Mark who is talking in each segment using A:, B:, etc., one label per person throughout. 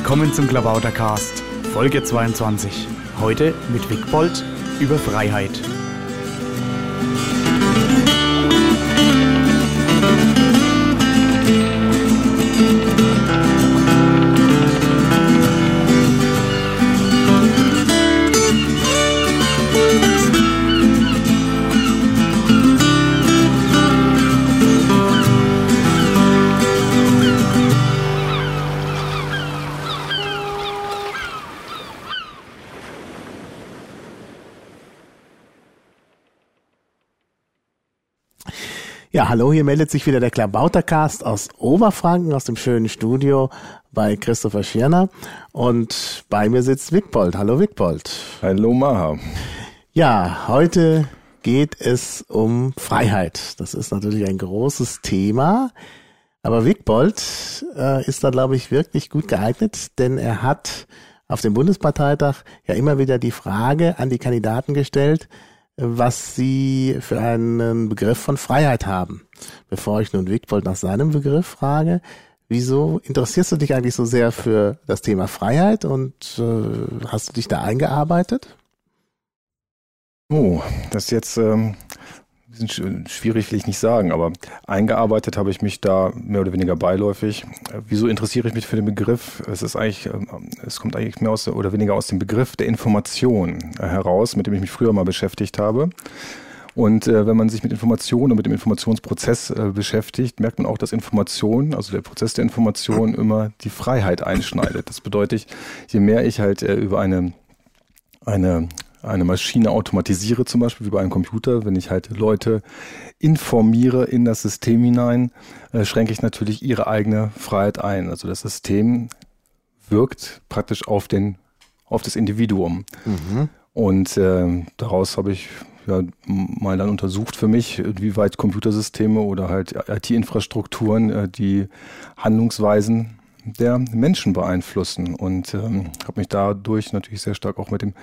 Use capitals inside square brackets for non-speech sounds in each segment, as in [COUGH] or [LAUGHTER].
A: Willkommen zum Klabautercast, Folge 22. Heute mit Wickbold über Freiheit.
B: Hallo, hier meldet sich wieder der Klabautercast aus Oberfranken, aus dem schönen Studio bei Christopher Schirner. Und bei mir sitzt Wickbold. Hallo Wickbold.
C: Hallo Maha.
B: Ja, heute geht es um Freiheit. Das ist natürlich ein großes Thema. Aber Wickbold äh, ist da, glaube ich, wirklich gut geeignet, denn er hat auf dem Bundesparteitag ja immer wieder die Frage an die Kandidaten gestellt, was Sie für einen Begriff von Freiheit haben. Bevor ich nun Wigbold nach seinem Begriff frage, wieso interessierst du dich eigentlich so sehr für das Thema Freiheit und äh, hast du dich da eingearbeitet?
C: Oh, das ist jetzt ähm, schwierig will ich nicht sagen, aber eingearbeitet habe ich mich da mehr oder weniger beiläufig. Wieso interessiere ich mich für den Begriff? Es ist eigentlich, ähm, es kommt eigentlich mehr aus oder weniger aus dem Begriff der Information äh, heraus, mit dem ich mich früher mal beschäftigt habe. Und äh, wenn man sich mit Information und mit dem Informationsprozess äh, beschäftigt, merkt man auch, dass Information, also der Prozess der Information, immer die Freiheit einschneidet. Das bedeutet, je mehr ich halt äh, über eine eine eine Maschine automatisiere, zum Beispiel wie bei einem Computer, wenn ich halt Leute informiere in das System hinein, äh, schränke ich natürlich ihre eigene Freiheit ein. Also das System wirkt praktisch auf den, auf das Individuum. Mhm. Und äh, daraus habe ich ja, mal dann untersucht für mich, wie weit Computersysteme oder halt IT-Infrastrukturen äh, die Handlungsweisen der Menschen beeinflussen und ähm, habe mich dadurch natürlich sehr stark auch mit dem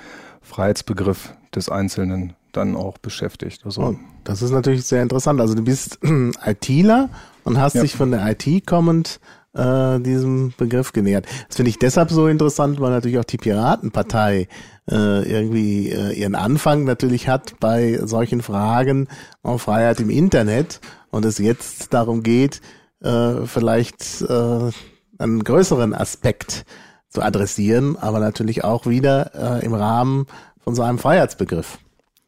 C: Freiheitsbegriff des Einzelnen dann auch beschäftigt.
B: Also, oh, das ist natürlich sehr interessant. Also du bist [CLEARS THROAT] ITler und hast ja. dich von der IT kommend äh, diesem Begriff genähert. Das finde ich deshalb so interessant, weil natürlich auch die Piratenpartei äh, irgendwie äh, ihren Anfang natürlich hat bei solchen Fragen auf Freiheit im Internet und es jetzt darum geht, äh, vielleicht äh, einen größeren Aspekt zu adressieren, aber natürlich auch wieder äh, im Rahmen von so einem Freiheitsbegriff.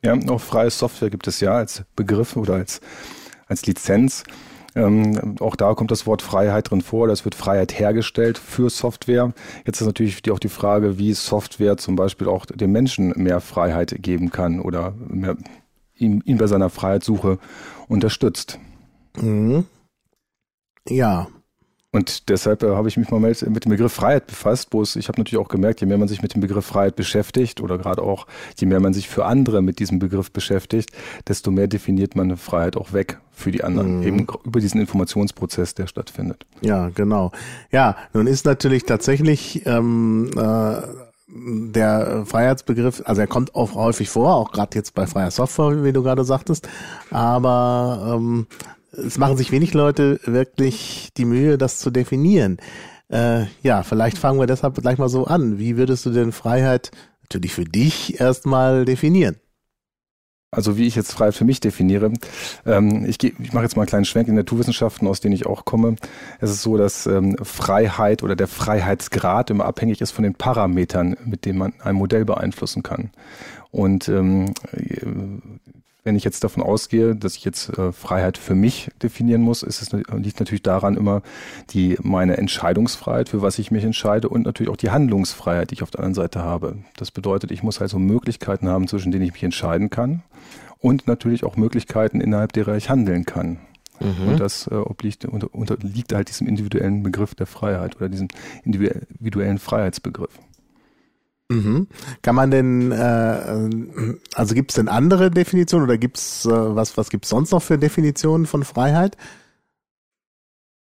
C: Ja, auch freie Software gibt es ja als Begriff oder als, als Lizenz. Ähm, auch da kommt das Wort Freiheit drin vor. Das wird Freiheit hergestellt für Software. Jetzt ist natürlich die, auch die Frage, wie Software zum Beispiel auch dem Menschen mehr Freiheit geben kann oder mehr, ihn, ihn bei seiner Freiheitssuche unterstützt.
B: Mhm. Ja,
C: und deshalb äh, habe ich mich mal mit, mit, dem Begriff Freiheit befasst, wo es, ich habe natürlich auch gemerkt, je mehr man sich mit dem Begriff Freiheit beschäftigt oder gerade auch, je mehr man sich für andere mit diesem Begriff beschäftigt, desto mehr definiert man eine Freiheit auch weg für die anderen, mhm. eben über diesen Informationsprozess, der stattfindet.
B: Ja, genau. Ja, nun ist natürlich tatsächlich ähm, äh, der Freiheitsbegriff, also er kommt auch häufig vor, auch gerade jetzt bei freier Software, wie du gerade sagtest, aber ähm, es machen sich wenig Leute wirklich die Mühe, das zu definieren. Äh, ja, vielleicht fangen wir deshalb gleich mal so an. Wie würdest du denn Freiheit natürlich für dich erstmal definieren?
C: Also wie ich jetzt Freiheit für mich definiere, ähm, ich, ich mache jetzt mal einen kleinen Schwenk in Naturwissenschaften, aus denen ich auch komme. Es ist so, dass ähm, Freiheit oder der Freiheitsgrad immer abhängig ist von den Parametern, mit denen man ein Modell beeinflussen kann. Und ähm, wenn ich jetzt davon ausgehe, dass ich jetzt äh, Freiheit für mich definieren muss, ist es liegt natürlich daran immer die meine Entscheidungsfreiheit, für was ich mich entscheide und natürlich auch die Handlungsfreiheit, die ich auf der anderen Seite habe. Das bedeutet, ich muss also Möglichkeiten haben, zwischen denen ich mich entscheiden kann und natürlich auch Möglichkeiten, innerhalb derer ich handeln kann. Mhm. Und das äh, obliegt, unter, unterliegt halt diesem individuellen Begriff der Freiheit oder diesem individuellen Freiheitsbegriff.
B: Mhm. Kann man denn, äh, also gibt es denn andere Definitionen oder gibt's äh, was, was gibt's sonst noch für Definitionen von Freiheit?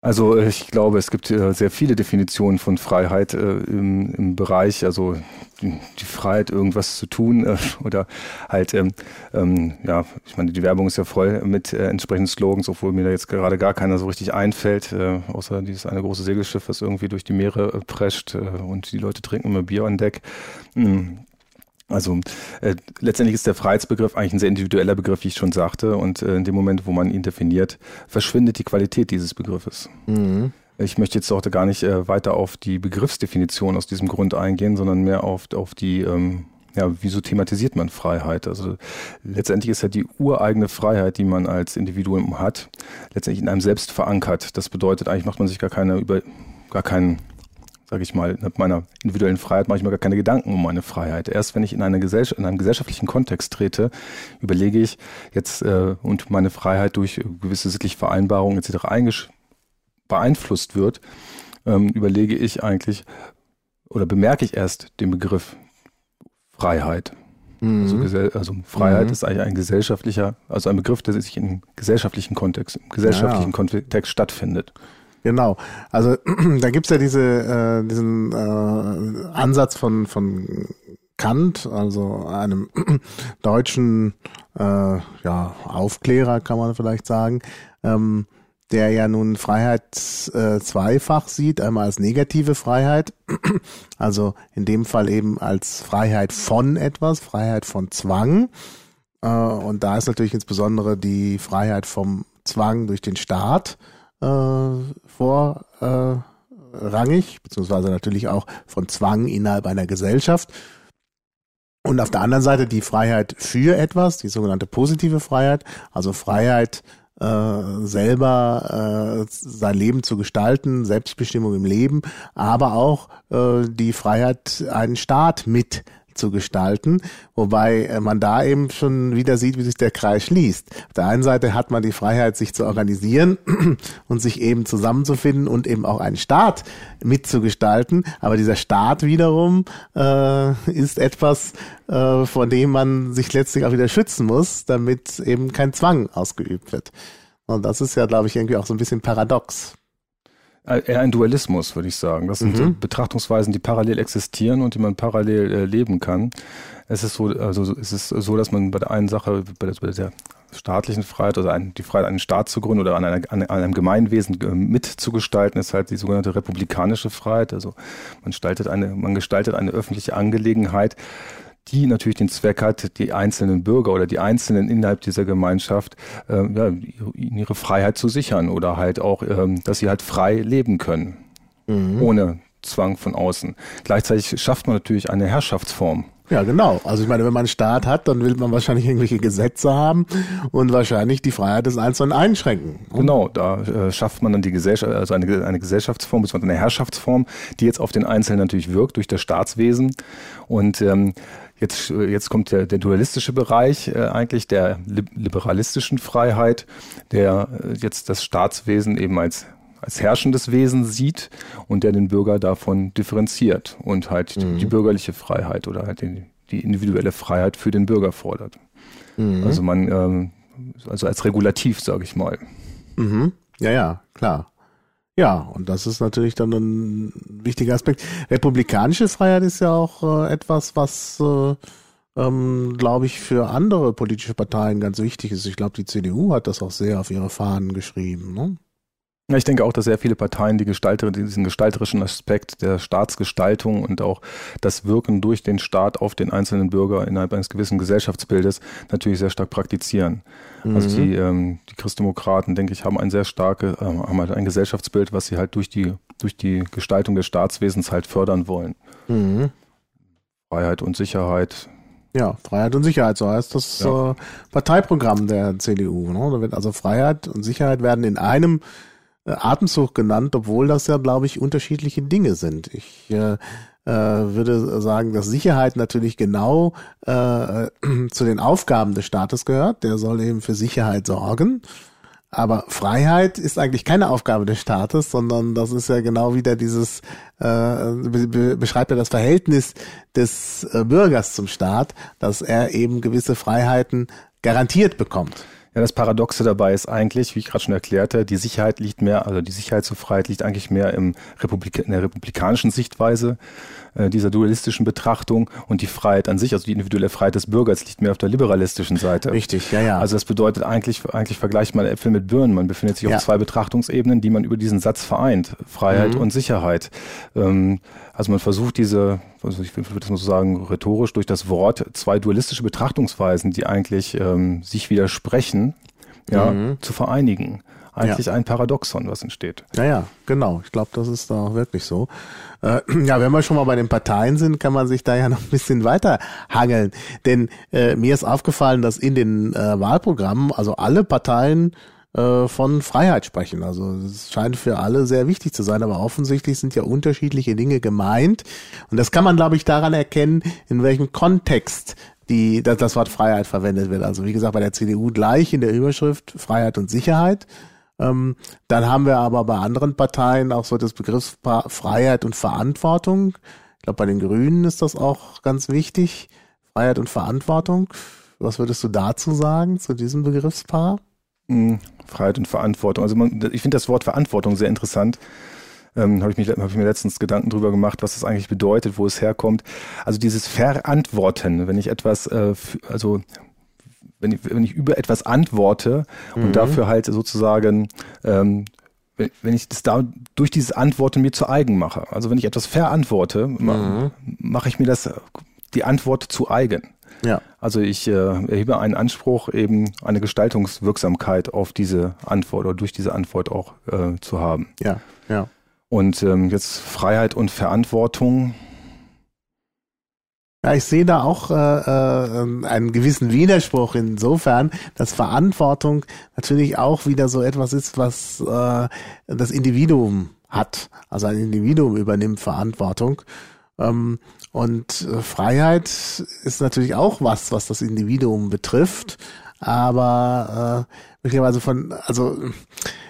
C: Also äh, ich glaube, es gibt äh, sehr viele Definitionen von Freiheit äh, im, im Bereich, also die, Freiheit, irgendwas zu tun [LAUGHS] oder halt, ähm, ähm, ja, ich meine, die Werbung ist ja voll mit entsprechenden Slogans, obwohl mir da jetzt gerade gar keiner so richtig einfällt, außer dieses eine große Segelschiff, was irgendwie durch die Meere prescht und die Leute trinken immer Bier an Deck. Mhm. Also äh, letztendlich ist der Freiheitsbegriff eigentlich ein sehr individueller Begriff, wie ich schon sagte. Und äh, in dem Moment, wo man ihn definiert, verschwindet die Qualität dieses Begriffes. Mhm. Ich möchte jetzt auch da gar nicht äh, weiter auf die Begriffsdefinition aus diesem Grund eingehen, sondern mehr auf, auf die, ähm, ja, wieso thematisiert man Freiheit? Also letztendlich ist ja die ureigene Freiheit, die man als Individuum hat, letztendlich in einem selbst verankert. Das bedeutet, eigentlich macht man sich gar keine über, gar keinen sage ich mal, mit meiner individuellen Freiheit mache ich mir gar keine Gedanken um meine Freiheit. Erst wenn ich in, eine Gesellschaft, in einem gesellschaftlichen Kontext trete, überlege ich jetzt äh, und meine Freiheit durch gewisse sittliche Vereinbarungen etc. beeinflusst wird, ähm, überlege ich eigentlich oder bemerke ich erst den Begriff Freiheit. Mhm. Also, also, Freiheit mhm. ist eigentlich ein gesellschaftlicher, also ein Begriff, der sich im gesellschaftlichen Kontext, im gesellschaftlichen ja. Kontext stattfindet.
B: Genau. Also [CLEARS THROAT] da gibt's ja diese, äh, diesen äh, Ansatz von, von Kant, also einem [CLEARS THROAT] deutschen äh, ja, Aufklärer, kann man vielleicht sagen, ähm, der ja nun Freiheit äh, zweifach sieht, einmal als negative Freiheit, [CLEARS THROAT] also in dem Fall eben als Freiheit von etwas, Freiheit von Zwang. Äh, und da ist natürlich insbesondere die Freiheit vom Zwang durch den Staat vorrangig, äh, beziehungsweise natürlich auch von Zwang innerhalb einer Gesellschaft. Und auf der anderen Seite die Freiheit für etwas, die sogenannte positive Freiheit, also Freiheit äh, selber äh, sein Leben zu gestalten, Selbstbestimmung im Leben, aber auch äh, die Freiheit, einen Staat mit zu gestalten, wobei äh, man da eben schon wieder sieht, wie sich der Kreis schließt. Auf der einen Seite hat man die Freiheit, sich zu organisieren [CLEARS THROAT] und sich eben zusammenzufinden und eben auch einen Staat mitzugestalten, aber dieser Staat wiederum äh, ist etwas, äh, vor dem man sich letztlich auch wieder schützen muss, damit eben kein Zwang ausgeübt wird. Und das ist ja, glaube ich, irgendwie auch so ein bisschen paradox.
C: Äh, eher ein Dualismus, würde ich sagen. Das sind mhm. Betrachtungsweisen, die parallel existieren und die man parallel äh, leben kann. Es ist so, also es ist so, dass man bei der einen Sache, bei der, bei der staatlichen Freiheit, also ein, die Freiheit, einen Staat zu gründen oder an, einer, an einem Gemeinwesen äh, mitzugestalten, ist halt die sogenannte republikanische Freiheit. Also man gestaltet eine, man gestaltet eine öffentliche Angelegenheit die natürlich den Zweck hat, die einzelnen Bürger oder die Einzelnen innerhalb dieser Gemeinschaft äh, ja, ihre Freiheit zu sichern oder halt auch, ähm, dass sie halt frei leben können, mhm. ohne Zwang von außen. Gleichzeitig schafft man natürlich eine Herrschaftsform.
B: Ja, genau. Also ich meine, wenn man einen Staat hat, dann will man wahrscheinlich irgendwelche Gesetze haben und wahrscheinlich die Freiheit des Einzelnen einschränken.
C: Genau, da äh, schafft man dann die Gesellschaft, also eine, eine Gesellschaftsform, beziehungsweise eine Herrschaftsform, die jetzt auf den Einzelnen natürlich wirkt durch das Staatswesen. Und ähm, Jetzt, jetzt kommt der, der dualistische Bereich äh, eigentlich der liberalistischen Freiheit, der äh, jetzt das Staatswesen eben als als herrschendes Wesen sieht und der den Bürger davon differenziert und halt mhm. die bürgerliche Freiheit oder halt die, die, individuelle Freiheit für den Bürger fordert. Mhm. Also man, ähm, also als regulativ, sage ich mal.
B: Mhm. Ja, ja, klar. Ja, und das ist natürlich dann ein wichtiger Aspekt. Republikanische Freiheit ist ja auch äh, etwas, was, äh, ähm, glaube ich, für andere politische Parteien ganz wichtig ist. Ich glaube, die CDU hat das auch sehr auf ihre Fahnen geschrieben. Ne?
C: Ich denke auch, dass sehr viele Parteien die Gestalter, diesen gestalterischen Aspekt der Staatsgestaltung und auch das Wirken durch den Staat auf den einzelnen Bürger innerhalb eines gewissen Gesellschaftsbildes natürlich sehr stark praktizieren. Also mhm. Also die, ähm, die Christdemokraten, denke ich, haben ein sehr starke, äh, haben halt ein Gesellschaftsbild, was sie halt durch die, durch die Gestaltung des Staatswesens halt fördern wollen. Mhm. Freiheit und Sicherheit,
B: ja, Freiheit und Sicherheit, so heißt das ja. äh, Parteiprogramm der CDU. Ne? Da wird also Freiheit und Sicherheit werden in einem Atemzug genannt, obwohl das ja, glaube ich, unterschiedliche Dinge sind. Ich äh, äh, würde sagen, dass Sicherheit natürlich genau äh, [CLEARS THROAT] zu den Aufgaben des Staates gehört. Der soll eben für Sicherheit sorgen. Aber Freiheit ist eigentlich keine Aufgabe des Staates, sondern das ist ja genau wieder dieses, äh, be beschreibt ja das Verhältnis des äh, Bürgers zum Staat, dass er eben gewisse Freiheiten garantiert bekommt.
C: Ja, das Paradoxe dabei ist eigentlich, wie ich gerade schon erklärte, die Sicherheit liegt mehr, also die Sicherheit zur Freiheit liegt eigentlich mehr im Republik in der republikanischen Sichtweise äh, dieser dualistischen Betrachtung und die Freiheit an sich, also die individuelle Freiheit des Bürgers liegt mehr auf der liberalistischen Seite.
B: Richtig, ja, ja.
C: Also das bedeutet eigentlich, eigentlich vergleicht man Äpfel mit Birnen. Man befindet sich ja. auf zwei Betrachtungsebenen, die man über diesen Satz vereint. Freiheit mhm. und Sicherheit. Ähm, also man versucht diese, also ich würde das mal so sagen, rhetorisch durch das Wort zwei dualistische Betrachtungsweisen, die eigentlich ähm, sich widersprechen, ja, mhm. zu vereinigen. Eigentlich ja. ein Paradoxon, was entsteht.
B: Ja, ja, genau. Ich glaube, das ist da auch wirklich so. Äh, [CLEARS THROAT] ja, wenn wir schon mal bei den Parteien sind, kann man sich da ja [LAUGHS] noch ein bisschen weiter hangeln. Denn äh, mir ist aufgefallen, dass in den äh, Wahlprogrammen, also alle Parteien äh, von Freiheit sprechen. Also es scheint für alle sehr wichtig zu sein, aber offensichtlich sind ja unterschiedliche Dinge gemeint. Und das kann man, glaube ich, daran erkennen, in welchem Kontext die, das, das Wort Freiheit verwendet wird. Also wie gesagt, bei der CDU gleich in der Überschrift Freiheit und Sicherheit. Ähm, dann haben wir aber bei anderen Parteien auch so das Begriffspaar Freiheit und Verantwortung. Ich glaube, bei den Grünen ist das auch ganz wichtig. Freiheit und Verantwortung. Was würdest du dazu sagen, zu diesem Begriffspaar?
C: Freiheit und Verantwortung. Also man, ich finde das Wort Verantwortung sehr interessant. Ähm, habe ich, mich, hab ich mir letztens Gedanken drüber gemacht, was das eigentlich bedeutet, wo es herkommt. Also dieses Verantworten, wenn ich etwas, äh, also wenn ich, wenn ich über etwas antworte mhm. und dafür halt sozusagen ähm, wenn ich das da durch dieses Antworten mir zu eigen mache. Also wenn ich etwas verantworte, mhm. mache ich mir das die Antwort zu eigen. Ja. Also ich äh, erhebe einen Anspruch, eben eine Gestaltungswirksamkeit auf diese Antwort oder durch diese Antwort auch äh, zu haben.
B: Ja, ja.
C: Und ähm, jetzt Freiheit und Verantwortung.
B: Ja, ich sehe da auch äh, äh, einen gewissen Widerspruch insofern, dass Verantwortung natürlich auch wieder so etwas ist, was äh, das Individuum hat. Also ein Individuum übernimmt Verantwortung. Ähm, und äh, Freiheit ist natürlich auch was, was das Individuum betrifft, aber äh, möglicherweise von, also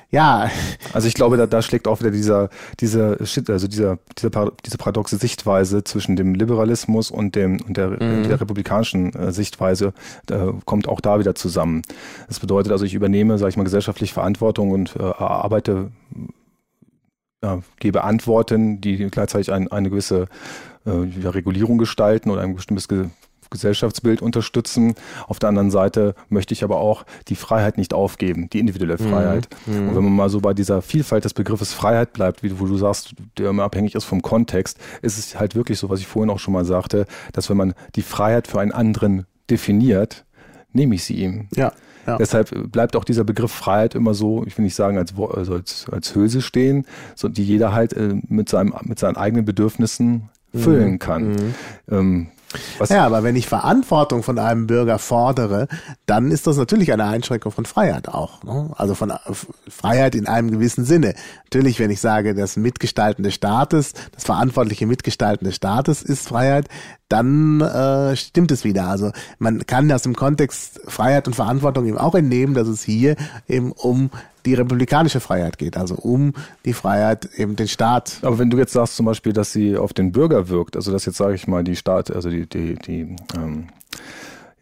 B: ja.
C: Also ich glaube, da, da schlägt auch wieder dieser, dieser also dieser, dieser diese paradoxe Sichtweise zwischen dem Liberalismus und dem und der, mhm. der republikanischen äh, Sichtweise äh, kommt auch da wieder zusammen. Das bedeutet also, ich übernehme, sage ich mal, gesellschaftlich Verantwortung und äh, arbeite ja, gebe Antworten, die gleichzeitig ein, eine gewisse äh, ja, Regulierung gestalten oder ein bestimmtes Ge Gesellschaftsbild unterstützen. Auf der anderen Seite möchte ich aber auch die Freiheit nicht aufgeben, die individuelle mhm. Freiheit. Mhm. Und wenn man mal so bei dieser Vielfalt des Begriffes Freiheit bleibt, wie wo du sagst, der immer abhängig ist vom Kontext, ist es halt wirklich so, was ich vorhin auch schon mal sagte, dass wenn man die Freiheit für einen anderen definiert, nehme ich sie ihm.
B: Ja.
C: Ja. Deshalb bleibt auch dieser Begriff Freiheit immer so, ich will nicht sagen als, also als, als Hülse stehen, so, die jeder halt äh, mit, seinem, mit seinen eigenen Bedürfnissen füllen mhm. kann. Mhm. Ähm,
B: was? Ja, aber wenn ich Verantwortung von einem Bürger fordere, dann ist das natürlich eine Einschränkung von Freiheit auch. Ne? Also von Freiheit in einem gewissen Sinne. Natürlich, wenn ich sage, das Mitgestalten des Staates, das verantwortliche Mitgestalten des Staates ist Freiheit, dann äh, stimmt es wieder. Also man kann aus dem Kontext Freiheit und Verantwortung eben auch entnehmen, dass es hier eben um die republikanische Freiheit geht, also um die Freiheit, eben den Staat.
C: Aber wenn du jetzt sagst zum Beispiel, dass sie auf den Bürger wirkt, also dass jetzt sage ich mal die Staat, also die, die, die, ähm,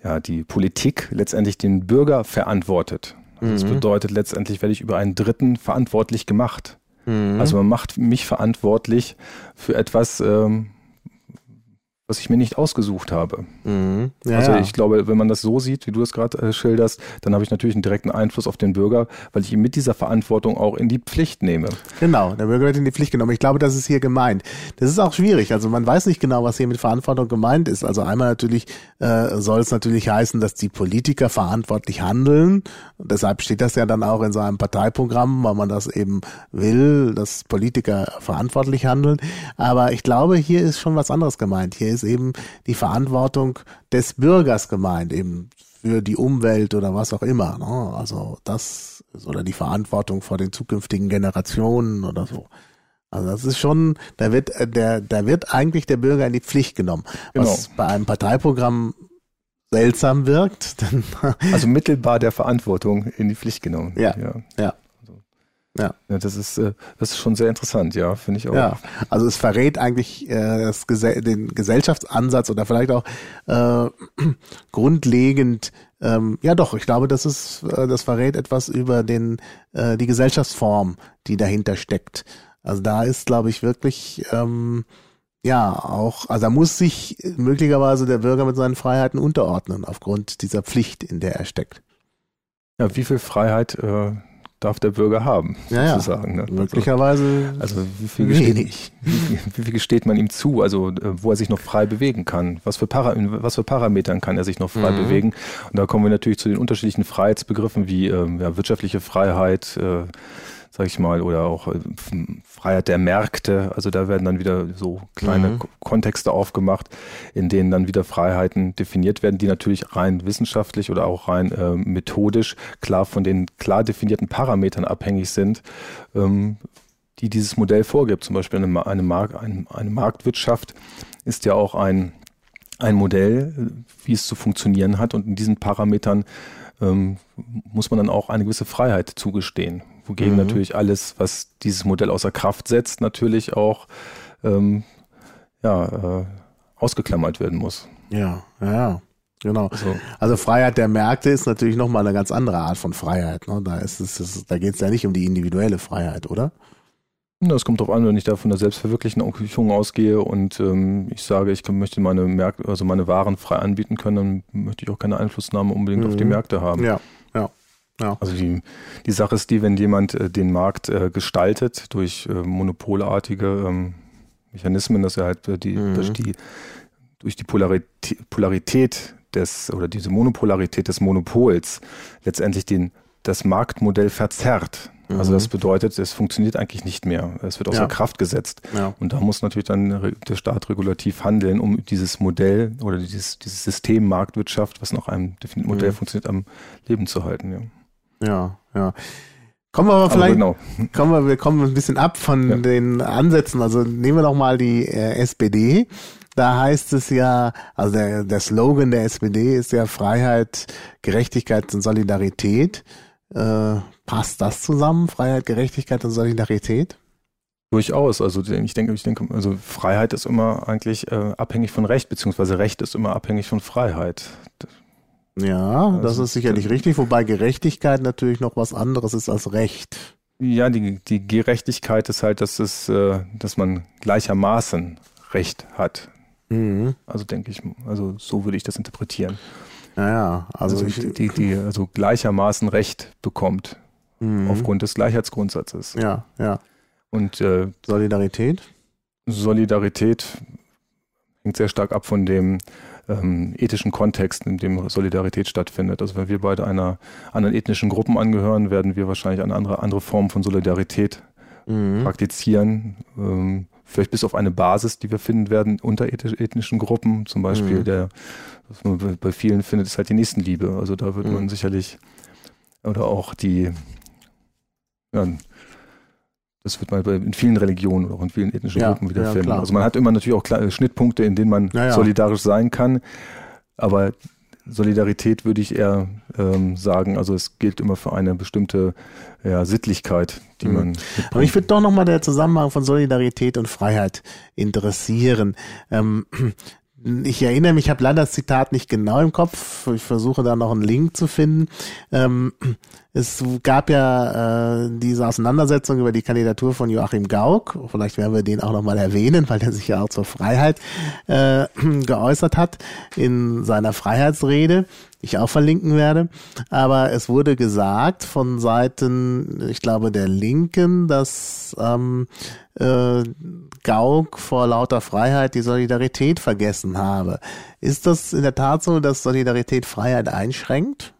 C: ja, die Politik letztendlich den Bürger verantwortet. Also das mhm. bedeutet letztendlich werde ich über einen Dritten verantwortlich gemacht. Mhm. Also man macht mich verantwortlich für etwas, ähm, was ich mir nicht ausgesucht habe. Mhm. Ja, also ich glaube, wenn man das so sieht, wie du es gerade äh, schilderst, dann habe ich natürlich einen direkten Einfluss auf den Bürger, weil ich ihn mit dieser Verantwortung auch in die Pflicht nehme.
B: Genau, der Bürger wird in die Pflicht genommen. Ich glaube, das ist hier gemeint. Das ist auch schwierig. Also man weiß nicht genau, was hier mit Verantwortung gemeint ist. Also einmal natürlich äh, soll es natürlich heißen, dass die Politiker verantwortlich handeln. Und deshalb steht das ja dann auch in so einem Parteiprogramm, weil man das eben will, dass Politiker verantwortlich handeln. Aber ich glaube, hier ist schon was anderes gemeint. Hier ist ist eben die Verantwortung des Bürgers gemeint, eben für die Umwelt oder was auch immer. Ne? Also das oder die Verantwortung vor den zukünftigen Generationen oder so. Also das ist schon, da wird der, da wird eigentlich der Bürger in die Pflicht genommen. Genau. Was bei einem Parteiprogramm seltsam wirkt. [LAUGHS]
C: also mittelbar der Verantwortung in die Pflicht genommen.
B: Ja, ja. ja.
C: Ja. ja. das ist äh, das ist schon sehr interessant, ja, finde ich auch.
B: Ja, also es verrät eigentlich äh, das Gesell den Gesellschaftsansatz oder vielleicht auch äh, [CLEARS THROAT] grundlegend. Ähm, ja, doch, ich glaube, das ist äh, das verrät etwas über den äh, die Gesellschaftsform, die dahinter steckt. Also da ist, glaube ich, wirklich ähm, ja auch, also da muss sich möglicherweise der Bürger mit seinen Freiheiten unterordnen aufgrund dieser Pflicht, in der er steckt.
C: Ja, wie viel Freiheit äh, darf der Bürger haben,
B: ja, sozusagen. Ne? Möglicherweise
C: also, also wie viel wenig. Wie, wie, viel gesteht man ihm zu, also äh, wo er sich noch frei bewegen kann? Was für, Para, was für Parametern kann er sich noch frei mhm. bewegen? Und da kommen wir natürlich zu den unterschiedlichen Freiheitsbegriffen wie ähm, ja, wirtschaftliche Freiheit, äh, sag ich mal, oder auch äh, Freiheit der Märkte. Also da werden dann wieder so kleine mhm. Kontexte aufgemacht, in denen dann wieder Freiheiten definiert werden, die natürlich rein wissenschaftlich oder auch rein äh, methodisch klar von den klar definierten Parametern abhängig sind. Ähm, die dieses Modell vorgibt. Zum Beispiel eine, eine, Mark, eine, eine Marktwirtschaft ist ja auch ein, ein Modell, wie es zu funktionieren hat. Und in diesen Parametern ähm, muss man dann auch eine gewisse Freiheit zugestehen. Wogegen mhm. natürlich alles, was dieses Modell außer Kraft setzt, natürlich auch ähm, ja, äh, ausgeklammert werden muss.
B: Ja, ja, Genau. So. Also Freiheit der Märkte ist natürlich nochmal eine ganz andere Art von Freiheit. Ne? Da ist es, da geht es ja nicht um die individuelle Freiheit, oder?
C: Das kommt darauf an, wenn ich da von der Selbstverwirklichung ausgehe und ähm, ich sage, ich möchte meine Märkte, also meine Waren frei anbieten können, dann möchte ich auch keine Einflussnahme unbedingt mhm. auf die mhm. Märkte haben.
B: Ja, ja.
C: Also die, die Sache ist die, wenn jemand äh, den Markt äh, gestaltet durch äh, monopolartige ähm, Mechanismen, dass er halt äh, die, mhm. durch die, durch die Polarität, Polarität des oder diese Monopolarität des Monopols letztendlich den, das Marktmodell verzerrt. Also das mhm. bedeutet, es funktioniert eigentlich nicht mehr. Es wird außer ja. Kraft gesetzt. Ja. Und da muss natürlich dann der Staat regulativ handeln, um dieses Modell oder dieses, dieses System Marktwirtschaft, was nach einem definierten Modell mhm. funktioniert, am Leben zu halten. Ja.
B: Ja, ja. Kommen wir aber vielleicht, genau. kommen wir, wir kommen ein bisschen ab von ja. den Ansätzen. Also nehmen wir doch mal die äh, SPD. Da heißt es ja, also der, der Slogan der SPD ist ja Freiheit, Gerechtigkeit und Solidarität. Äh, passt das zusammen? Freiheit, Gerechtigkeit und Solidarität?
C: Durchaus. Also ich denke, ich denke, also Freiheit ist immer eigentlich äh, abhängig von Recht, beziehungsweise Recht ist immer abhängig von Freiheit.
B: Ja, das also, ist sicherlich richtig, wobei Gerechtigkeit natürlich noch was anderes ist als Recht.
C: Ja, die, die Gerechtigkeit ist halt, dass es, äh, dass man gleichermaßen Recht hat. Mhm. Also denke ich, also so würde ich das interpretieren.
B: Naja, also, also
C: ich, die, die also gleichermaßen Recht bekommt mhm. aufgrund des Gleichheitsgrundsatzes.
B: Ja, ja.
C: Und äh,
B: Solidarität?
C: Solidarität hängt sehr stark ab von dem ähm, ethischen Kontext, in dem Solidarität stattfindet. Also wenn wir beide einer anderen ethnischen Gruppen angehören, werden wir wahrscheinlich eine andere, andere Form von Solidarität mhm. praktizieren. Ähm, vielleicht bis auf eine Basis, die wir finden werden unter ethnischen Gruppen. Zum Beispiel mhm. der, was man bei vielen findet, ist halt die Nächstenliebe. Also da wird mhm. man sicherlich oder auch die ja, das wird man in vielen Religionen oder auch in vielen ethnischen ja, Gruppen wiederfinden. Ja, also man hat immer natürlich auch kleine Schnittpunkte, in denen man ja, solidarisch sein kann. Aber Solidarität würde ich eher ähm, sagen, also es gilt immer für eine bestimmte ja, Sittlichkeit, die mhm. man.
B: Mitbringt. Aber ich würde doch nochmal der Zusammenhang von Solidarität und Freiheit interessieren. Ähm, ich erinnere mich, ich habe leider das Zitat nicht genau im Kopf. Ich versuche da noch einen Link zu finden. Ähm, es gab ja äh, diese Auseinandersetzung über die Kandidatur von Joachim Gauck. Vielleicht werden wir den auch nochmal erwähnen, weil er sich ja auch zur Freiheit äh, [CLEARS THROAT] geäußert hat in seiner Freiheitsrede ich auch verlinken werde. Aber es wurde gesagt von Seiten, ich glaube, der Linken, dass ähm, äh, Gauck vor lauter Freiheit die Solidarität vergessen habe. Ist das in der Tat so, dass Solidarität Freiheit einschränkt?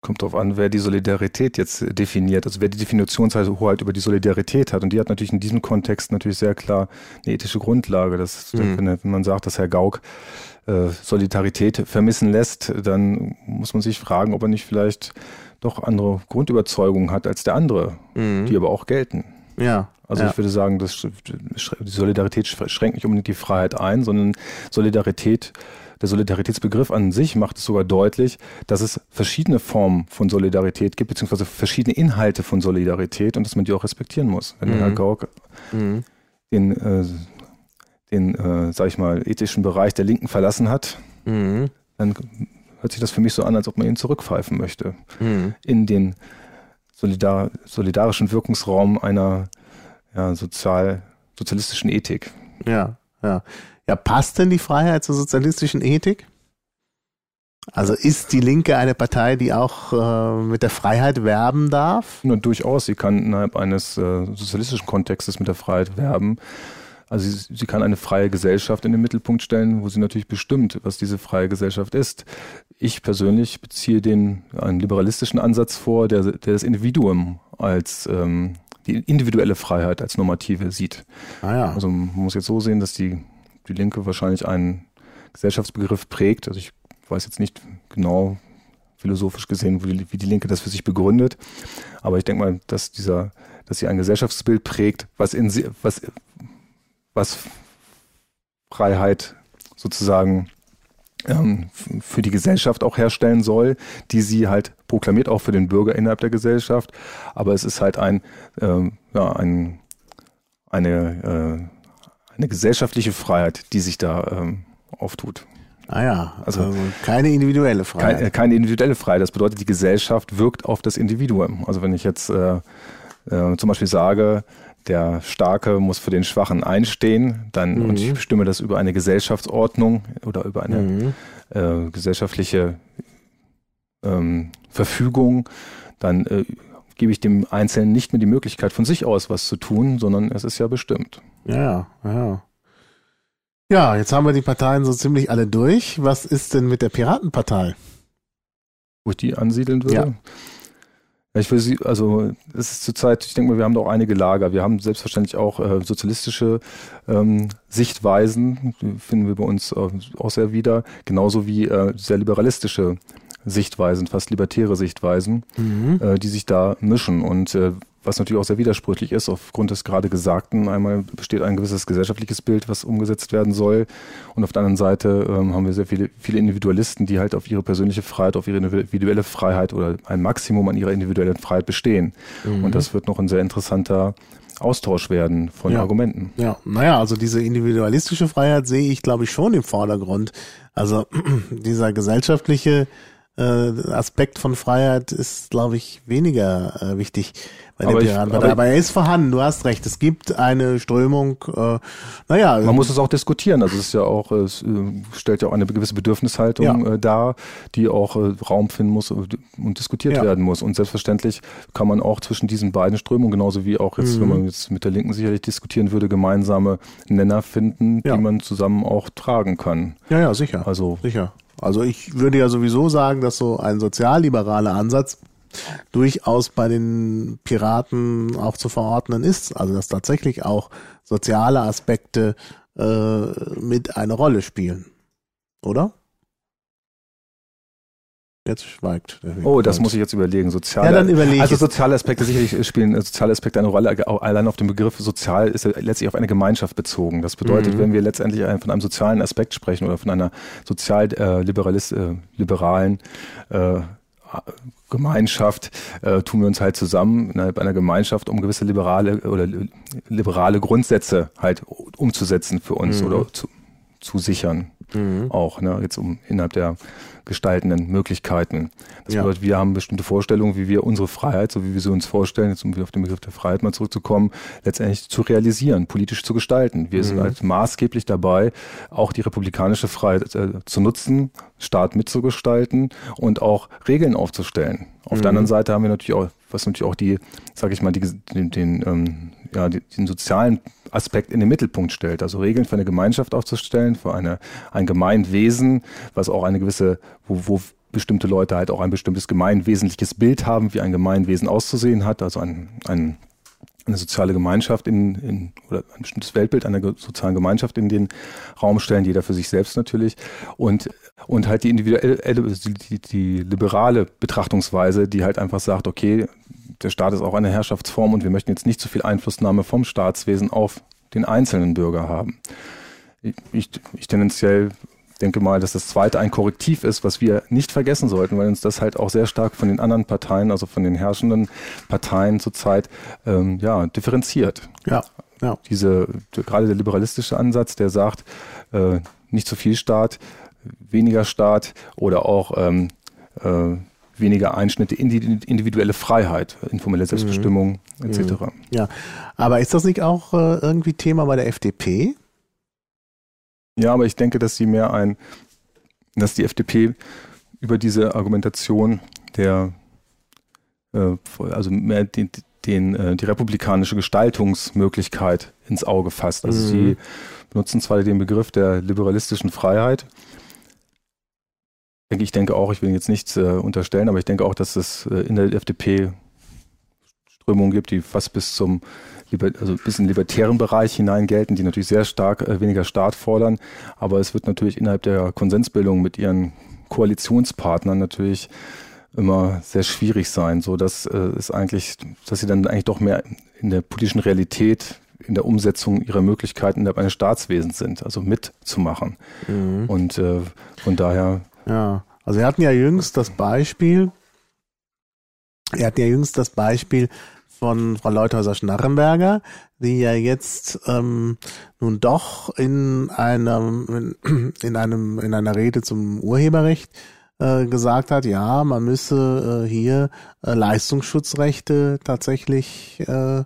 C: Kommt darauf an, wer die Solidarität jetzt definiert, also wer die Definitionshoheit über die Solidarität hat. Und die hat natürlich in diesem Kontext natürlich sehr klar eine ethische Grundlage. Das, mhm. wenn, wenn man sagt, dass Herr Gauck äh, Solidarität vermissen lässt, dann muss man sich fragen, ob er nicht vielleicht doch andere Grundüberzeugungen hat als der andere, mhm. die aber auch gelten.
B: Ja.
C: Also
B: ja.
C: ich würde sagen, dass die Solidarität schränkt nicht unbedingt die Freiheit ein, sondern Solidarität der Solidaritätsbegriff an sich macht es sogar deutlich, dass es verschiedene Formen von Solidarität gibt, beziehungsweise verschiedene Inhalte von Solidarität und dass man die auch respektieren muss. Wenn mhm. Herr Gauck mhm. den, äh, den äh, sag ich mal, ethischen Bereich der Linken verlassen hat, mhm. dann hört sich das für mich so an, als ob man ihn zurückpfeifen möchte mhm. in den solidar solidarischen Wirkungsraum einer ja, sozial sozialistischen Ethik.
B: Ja, ja. Ja, passt denn die Freiheit zur sozialistischen Ethik? Also ist die Linke eine Partei, die auch äh, mit der Freiheit werben darf?
C: Na, durchaus. Sie kann innerhalb eines äh, sozialistischen Kontextes mit der Freiheit werben. Also sie, sie, kann eine freie Gesellschaft in den Mittelpunkt stellen, wo sie natürlich bestimmt, was diese freie Gesellschaft ist. Ich persönlich beziehe den einen liberalistischen Ansatz vor, der, der das Individuum als ähm, die individuelle Freiheit als Normative sieht. Ah ja. Also man muss jetzt so sehen, dass die, die Linke wahrscheinlich einen Gesellschaftsbegriff prägt. Also ich weiß jetzt nicht genau philosophisch gesehen, wie die, wie die Linke das für sich begründet. Aber ich denke mal, dass dieser, dass sie ein Gesellschaftsbild prägt, was in was, was Freiheit sozusagen ähm, für die Gesellschaft auch herstellen soll, die sie halt proklamiert auch für den Bürger innerhalb der Gesellschaft. Aber es ist halt ein, ähm, ja, ein, eine, äh, eine gesellschaftliche Freiheit, die sich da ähm, auftut.
B: Ah ja, also, also keine individuelle Freiheit.
C: Kein, äh, keine individuelle Freiheit. Das bedeutet, die Gesellschaft wirkt auf das Individuum. Also wenn ich jetzt äh, äh, zum Beispiel sage, der Starke muss für den Schwachen einstehen, dann mhm. und ich bestimme das über eine Gesellschaftsordnung oder über eine mhm. äh, gesellschaftliche ähm, Verfügung, dann äh, gebe ich dem Einzelnen nicht mehr die Möglichkeit von sich aus was zu tun, sondern es ist ja bestimmt.
B: Ja, ja. Ja, jetzt haben wir die Parteien so ziemlich alle durch. Was ist denn mit der Piratenpartei?
C: Wo ich die ansiedeln würde? Ja. Ich will sie, also es ist zurzeit, ich denke mal, wir haben da auch einige Lager. Wir haben selbstverständlich auch äh, sozialistische ähm, Sichtweisen, finden wir bei uns äh, auch sehr wieder, genauso wie äh, sehr liberalistische Sichtweisen, fast libertäre Sichtweisen, mhm. äh, die sich da mischen. Und äh, was natürlich auch sehr widersprüchlich ist, aufgrund des gerade Gesagten. Einmal besteht ein gewisses gesellschaftliches Bild, was umgesetzt werden soll. Und auf der anderen Seite ähm, haben wir sehr viele, viele Individualisten, die halt auf ihre persönliche Freiheit, auf ihre individuelle Freiheit oder ein Maximum an ihrer individuellen Freiheit bestehen. Mhm. Und das wird noch ein sehr interessanter Austausch werden von
B: ja.
C: Argumenten.
B: Ja, naja, also diese individualistische Freiheit sehe ich, glaube ich, schon im Vordergrund. Also [CLEARS THROAT] dieser gesellschaftliche Aspekt von Freiheit ist, glaube ich, weniger äh, wichtig bei aber, ich, aber, aber, er ist vorhanden, du hast recht. Es gibt eine Strömung, äh, naja.
C: Man muss es auch diskutieren. Also es ist ja auch, es äh, stellt ja auch eine gewisse Bedürfnishaltung ja. äh, dar, die auch äh, Raum finden muss und diskutiert ja. werden muss. Und selbstverständlich kann man auch zwischen diesen beiden Strömungen, genauso wie auch jetzt, mhm. wenn man jetzt mit der Linken sicherlich diskutieren würde, gemeinsame Nenner finden, ja. die man zusammen auch tragen kann.
B: Ja, ja, sicher. Also sicher. Also ich würde ja sowieso sagen, dass so ein sozialliberaler Ansatz durchaus bei den Piraten auch zu verordnen ist. Also dass tatsächlich auch soziale Aspekte äh, mit eine Rolle spielen. Oder? Jetzt schweigt.
C: Oh, das muss ich jetzt überlegen. Soziale,
B: ja, dann überlege
C: also soziale Aspekte sicherlich spielen äh, soziale Aspekte eine Rolle. Allein auf den Begriff sozial ist er letztlich auf eine Gemeinschaft bezogen. Das bedeutet, mhm. wenn wir letztendlich von einem sozialen Aspekt sprechen oder von einer sozial äh, äh, äh, Gemeinschaft äh, tun wir uns halt zusammen innerhalb einer Gemeinschaft, um gewisse liberale oder liberale Grundsätze halt umzusetzen für uns mhm. oder zu, zu sichern. Mhm. Auch, ne, jetzt um innerhalb der gestaltenden Möglichkeiten. Das ja. bedeutet, wir haben bestimmte Vorstellungen, wie wir unsere Freiheit, so wie wir sie uns vorstellen, jetzt um wieder auf den Begriff der Freiheit mal zurückzukommen, letztendlich zu realisieren, politisch zu gestalten. Wir mhm. sind halt maßgeblich dabei, auch die republikanische Freiheit äh, zu nutzen, Staat mitzugestalten und auch Regeln aufzustellen. Auf mhm. der anderen Seite haben wir natürlich auch, was natürlich auch die, sage ich mal, die, den, den, ähm, ja, den sozialen Aspekt in den Mittelpunkt stellt. Also Regeln für eine Gemeinschaft aufzustellen, für eine, ein Gemeinwesen, was auch eine gewisse, wo, wo bestimmte Leute halt auch ein bestimmtes gemeinwesentliches Bild haben, wie ein Gemeinwesen auszusehen hat, also ein, ein eine soziale Gemeinschaft in, in oder ein bestimmtes Weltbild einer sozialen Gemeinschaft in den Raum stellen, jeder für sich selbst natürlich und und halt die individuelle die, die liberale Betrachtungsweise, die halt einfach sagt, okay, der Staat ist auch eine Herrschaftsform und wir möchten jetzt nicht zu so viel Einflussnahme vom Staatswesen auf den einzelnen Bürger haben. Ich, ich tendenziell denke mal, dass das zweite ein Korrektiv ist, was wir nicht vergessen sollten, weil uns das halt auch sehr stark von den anderen Parteien, also von den herrschenden Parteien zurzeit, ähm, ja, differenziert.
B: Ja. Ja.
C: Diese, gerade der liberalistische Ansatz, der sagt, äh, nicht zu viel Staat, weniger Staat oder auch ähm, äh, weniger Einschnitte in die individuelle Freiheit, informelle Selbstbestimmung mhm. etc.
B: Ja, aber ist das nicht auch äh, irgendwie Thema bei der FDP?
C: Ja, aber ich denke, dass sie mehr ein, dass die FDP über diese Argumentation der, äh, also mehr den, den, äh, die republikanische Gestaltungsmöglichkeit ins Auge fasst. Also mhm. sie benutzen zwar den Begriff der liberalistischen Freiheit. Ich denke auch, ich will jetzt nichts äh, unterstellen, aber ich denke auch, dass es äh, in der FDP Strömungen gibt, die fast bis zum also bis in den libertären Bereich hinein gelten, die natürlich sehr stark äh, weniger Staat fordern. Aber es wird natürlich innerhalb der Konsensbildung mit ihren Koalitionspartnern natürlich immer sehr schwierig sein, so dass äh, es eigentlich, dass sie dann eigentlich doch mehr in der politischen Realität, in der Umsetzung ihrer Möglichkeiten innerhalb eines Staatswesens sind, also mitzumachen. Mhm. Und äh, von daher.
B: Ja, also wir hatten ja jüngst das Beispiel, wir hatten ja jüngst das Beispiel von Frau Leuthäuser-Schnarrenberger, die ja jetzt ähm, nun doch in einem [CLEARS THROAT] in einem in einer Rede zum Urheberrecht äh, gesagt hat, ja, man müsse äh, hier äh, Leistungsschutzrechte tatsächlich äh,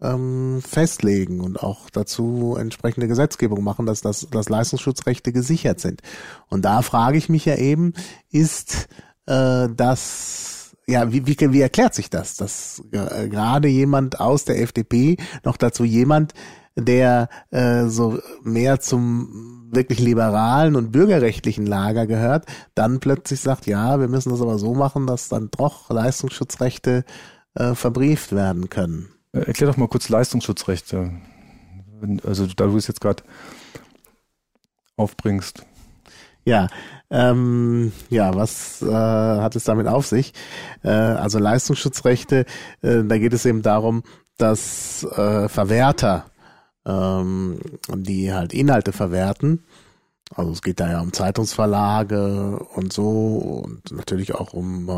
B: ähm, festlegen und auch dazu entsprechende Gesetzgebung machen, dass, das, dass Leistungsschutzrechte gesichert sind. Und da frage ich mich ja eben, ist äh, das ja, wie, wie, wie erklärt sich das, dass äh, gerade jemand aus der FDP, noch dazu jemand, der äh, so mehr zum wirklich liberalen und bürgerrechtlichen Lager gehört, dann plötzlich sagt, ja, wir müssen das aber so machen, dass dann doch Leistungsschutzrechte äh, verbrieft werden können.
C: Äh, erklär doch mal kurz Leistungsschutzrechte. Also da du es jetzt gerade aufbringst.
B: Ja, ähm, ja, was äh, hat es damit auf sich? Äh, also Leistungsschutzrechte, äh, da geht es eben darum, dass äh, Verwerter, ähm, die halt Inhalte verwerten, also es geht da ja um Zeitungsverlage und so und natürlich auch um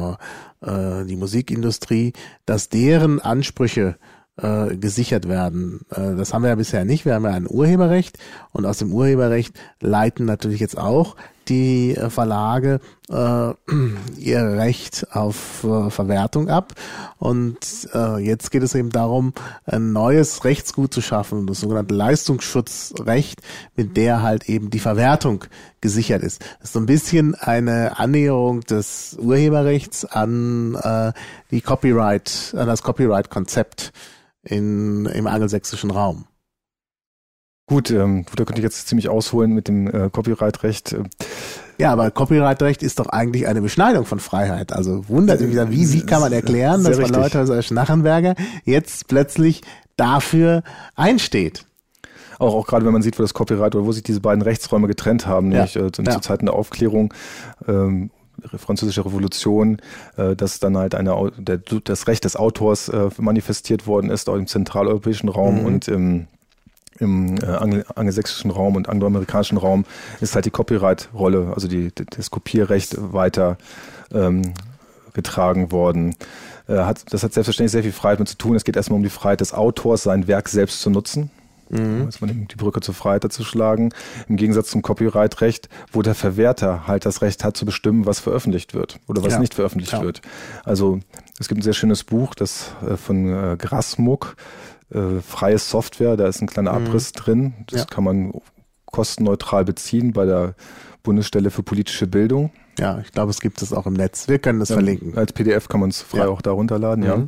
B: äh, äh die Musikindustrie, dass deren Ansprüche äh, gesichert werden. Äh, das haben wir ja bisher nicht. Wir haben ja ein Urheberrecht und aus dem Urheberrecht leiten natürlich jetzt auch die äh, Verlage äh, [CLEARS THROAT] ihr Recht auf äh, Verwertung ab. Und äh, jetzt geht es eben darum, ein neues Rechtsgut zu schaffen, das sogenannte Leistungsschutzrecht, mit der halt eben die Verwertung gesichert ist. Das ist so ein bisschen eine Annäherung des Urheberrechts an äh, die Copyright, an das Copyright-Konzept in, im angelsächsischen Raum.
C: Gut, ähm, da könnte ich jetzt ziemlich ausholen mit dem äh, Copyright-Recht.
B: Ja, aber Copyright-Recht ist doch eigentlich eine Beschneidung von Freiheit. Also wundert mich, wie, wie kann man erklären, dass man Leute als Schnachenberger jetzt plötzlich dafür einsteht?
C: Auch, auch gerade wenn man sieht, wo das Copyright oder wo sich diese beiden Rechtsräume getrennt haben, ja. nämlich äh, zu, ja. Zeiten der Aufklärung ähm, französische Revolution, äh, dass dann halt eine, der, das Recht des Autors äh, manifestiert worden ist, auch im zentraleuropäischen Raum mhm. und im im äh, angl angelsächsischen Raum und angloamerikanischen Raum ist halt die Copyright-Rolle, also die, das Kopierrecht weiter ähm, getragen worden. Äh, hat, das hat selbstverständlich sehr viel Freiheit mit zu tun. Es geht erstmal um die Freiheit des Autors, sein Werk selbst zu nutzen. Mhm. Also die Brücke zur Freiheit zu schlagen. Im Gegensatz zum Copyright-Recht, wo der Verwerter halt das Recht hat zu bestimmen, was veröffentlicht wird oder was ja. nicht veröffentlicht ja. wird. Also es gibt ein sehr schönes Buch, das äh, von äh, Grasmuck, äh, freie Software, da ist ein kleiner mhm. Abriss mhm. drin. Das ja. kann man kostenneutral beziehen bei der Bundesstelle für politische Bildung.
B: Ja, ich glaube, es gibt es auch im Netz. Wir können das ja, verlinken.
C: Als PDF kann man es frei ja. auch da runterladen, mhm. ja.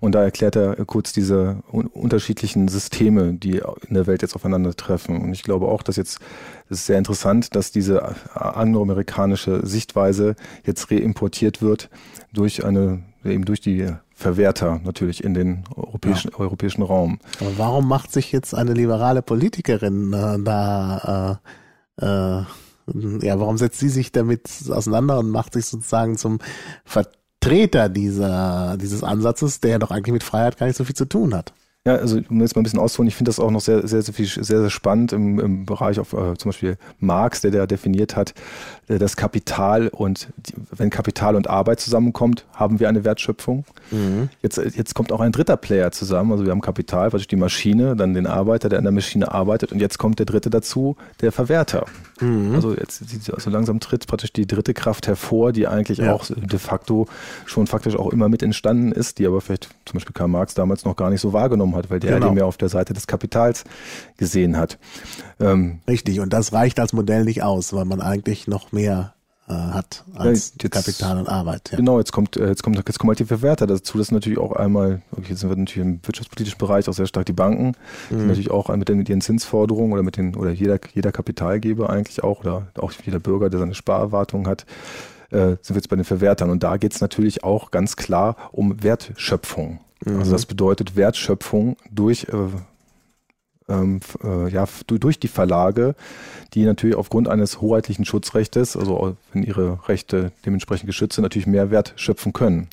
C: Und da erklärt er kurz diese un unterschiedlichen Systeme, die in der Welt jetzt aufeinandertreffen. Und ich glaube auch, dass jetzt, es ist sehr interessant, dass diese angloamerikanische Sichtweise jetzt reimportiert wird durch eine, eben durch die Verwerter natürlich in den europäischen, ja. europäischen Raum.
B: Aber warum macht sich jetzt eine liberale Politikerin äh, da, äh, äh, ja, warum setzt sie sich damit auseinander und macht sich sozusagen zum Vertreter dieser, dieses Ansatzes, der ja doch eigentlich mit Freiheit gar nicht so viel zu tun hat?
C: Ja, also um jetzt mal ein bisschen auszuholen, ich finde das auch noch sehr, sehr, sehr, sehr, sehr spannend im, im Bereich auf äh, zum Beispiel Marx, der da definiert hat, äh, das Kapital und die, wenn Kapital und Arbeit zusammenkommt, haben wir eine Wertschöpfung. Mhm. Jetzt, jetzt kommt auch ein dritter Player zusammen. Also wir haben Kapital, praktisch die Maschine, dann den Arbeiter, der an der Maschine arbeitet und jetzt kommt der dritte dazu, der Verwerter. Mhm. Also jetzt also langsam tritt praktisch die dritte Kraft hervor, die eigentlich ja. auch de facto schon faktisch auch immer mit entstanden ist, die aber vielleicht zum Beispiel Karl Marx damals noch gar nicht so wahrgenommen hat, weil der genau. den mehr auf der Seite des Kapitals gesehen hat.
B: Ähm, Richtig, und das reicht als Modell nicht aus, weil man eigentlich noch mehr äh, hat als jetzt, Kapital und Arbeit.
C: Ja. Genau, jetzt kommt, äh, jetzt kommt, jetzt kommen halt die Verwerter dazu. Das ist natürlich auch einmal, okay, jetzt sind wir natürlich im wirtschaftspolitischen Bereich auch sehr stark die Banken, mhm. sind natürlich auch mit, den, mit ihren Zinsforderungen oder mit den, oder jeder, jeder Kapitalgeber eigentlich auch, oder auch jeder Bürger, der seine Sparerwartungen hat, äh, sind wir jetzt bei den Verwertern. Und da geht es natürlich auch ganz klar um Wertschöpfung. Mhm. Also das bedeutet Wertschöpfung durch äh, ähm, äh, ja, durch die Verlage, die natürlich aufgrund eines hoheitlichen Schutzrechtes, also wenn ihre Rechte dementsprechend geschützt sind, natürlich mehr Wert schöpfen können.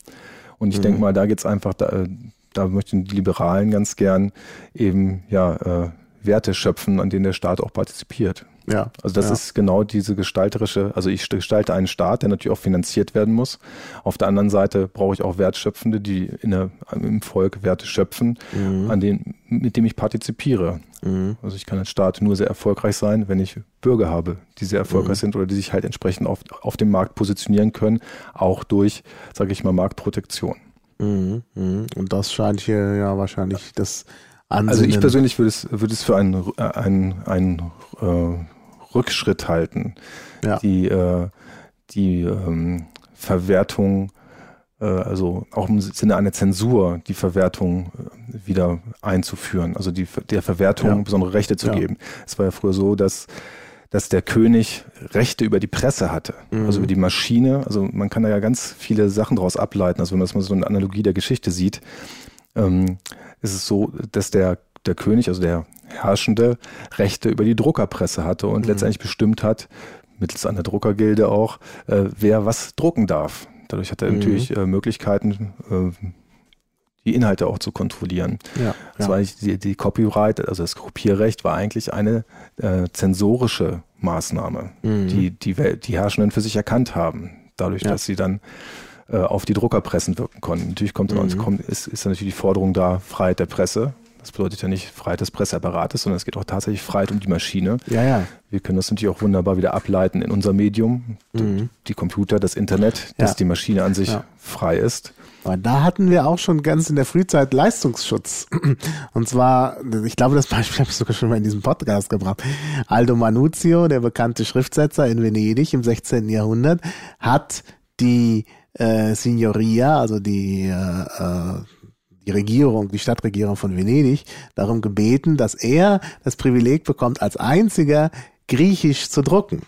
C: Und ich mhm. denke mal, da geht es einfach, da, äh, da möchten die Liberalen ganz gern eben ja äh, Werte schöpfen, an denen der Staat auch partizipiert. Ja. Also das ja. ist genau diese gestalterische, also ich gestalte einen Staat, der natürlich auch finanziert werden muss. Auf der anderen Seite brauche ich auch Wertschöpfende, die in der, im Volk Werte schöpfen, mhm. an denen, mit dem ich partizipiere. Mhm. Also ich kann als Staat nur sehr erfolgreich sein, wenn ich Bürger habe, die sehr erfolgreich mhm. sind oder die sich halt entsprechend auf, auf dem Markt positionieren können, auch durch, sage ich mal, Marktprotektion.
B: Mhm. Mhm. Und das scheint hier ja wahrscheinlich das
C: Ansinnen. Also ich persönlich würde es, würde es für einen, einen, einen äh, Rückschritt halten, ja. die, äh, die ähm, Verwertung, äh, also auch im Sinne einer Zensur, die Verwertung äh, wieder einzuführen, also die, der Verwertung ja. besondere Rechte zu ja. geben. Es war ja früher so, dass dass der König Rechte über die Presse hatte, mhm. also über die Maschine. Also man kann da ja ganz viele Sachen daraus ableiten. Also wenn man das mal so eine Analogie der Geschichte sieht, ähm, ist es so, dass der, der König, also der Herrschende, Rechte über die Druckerpresse hatte und mhm. letztendlich bestimmt hat, mittels einer Druckergilde auch, äh, wer was drucken darf. Dadurch hat er mhm. natürlich äh, Möglichkeiten, äh, die Inhalte auch zu kontrollieren. Ja, das ja. war die, die Copyright, also das Kopierrecht war eigentlich eine äh, zensorische Maßnahme, mhm. die, die die Herrschenden für sich erkannt haben, dadurch, ja. dass sie dann äh, auf die Druckerpressen wirken konnten. Natürlich kommt, mhm. kommt ist, ist natürlich die Forderung da, Freiheit der Presse. Das bedeutet ja nicht Freiheit des Presseapparates, sondern es geht auch tatsächlich Freiheit um die Maschine.
B: Ja, ja.
C: Wir können das natürlich auch wunderbar wieder ableiten in unser Medium, mhm. die Computer, das Internet, dass die Maschine an sich ja. frei ist.
B: Aber da hatten wir auch schon ganz in der Frühzeit Leistungsschutz. [CLEARS THROAT] Und zwar, ich glaube, das Beispiel habe ich sogar schon mal in diesem Podcast gebracht. Aldo Manuzio, der bekannte Schriftsetzer in Venedig im 16. Jahrhundert, hat die äh, Signoria, also die, äh, äh, die Regierung, die Stadtregierung von Venedig, darum gebeten, dass er das Privileg bekommt, als einziger Griechisch zu drucken.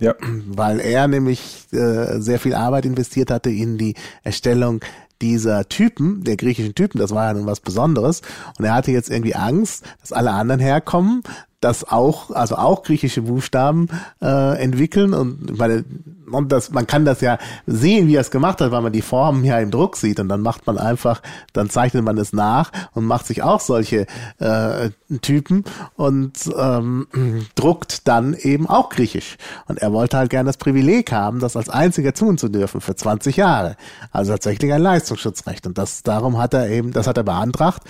B: Ja. Weil er nämlich äh, sehr viel Arbeit investiert hatte in die Erstellung dieser Typen, der griechischen Typen, das war ja nun was Besonderes. Und er hatte jetzt irgendwie Angst, dass alle anderen herkommen, das auch, also auch griechische Buchstaben äh, entwickeln und meine, und das, man kann das ja sehen, wie er es gemacht hat, weil man die Formen ja im Druck sieht und dann macht man einfach, dann zeichnet man es nach und macht sich auch solche äh, Typen und ähm, [CLEARS THROAT] druckt dann eben auch Griechisch. Und er wollte halt gerne das Privileg haben, das als einziger tun zu dürfen für 20 Jahre. Also tatsächlich ein Leistungsschutzrecht. Und das darum hat er eben, das hat er beantragt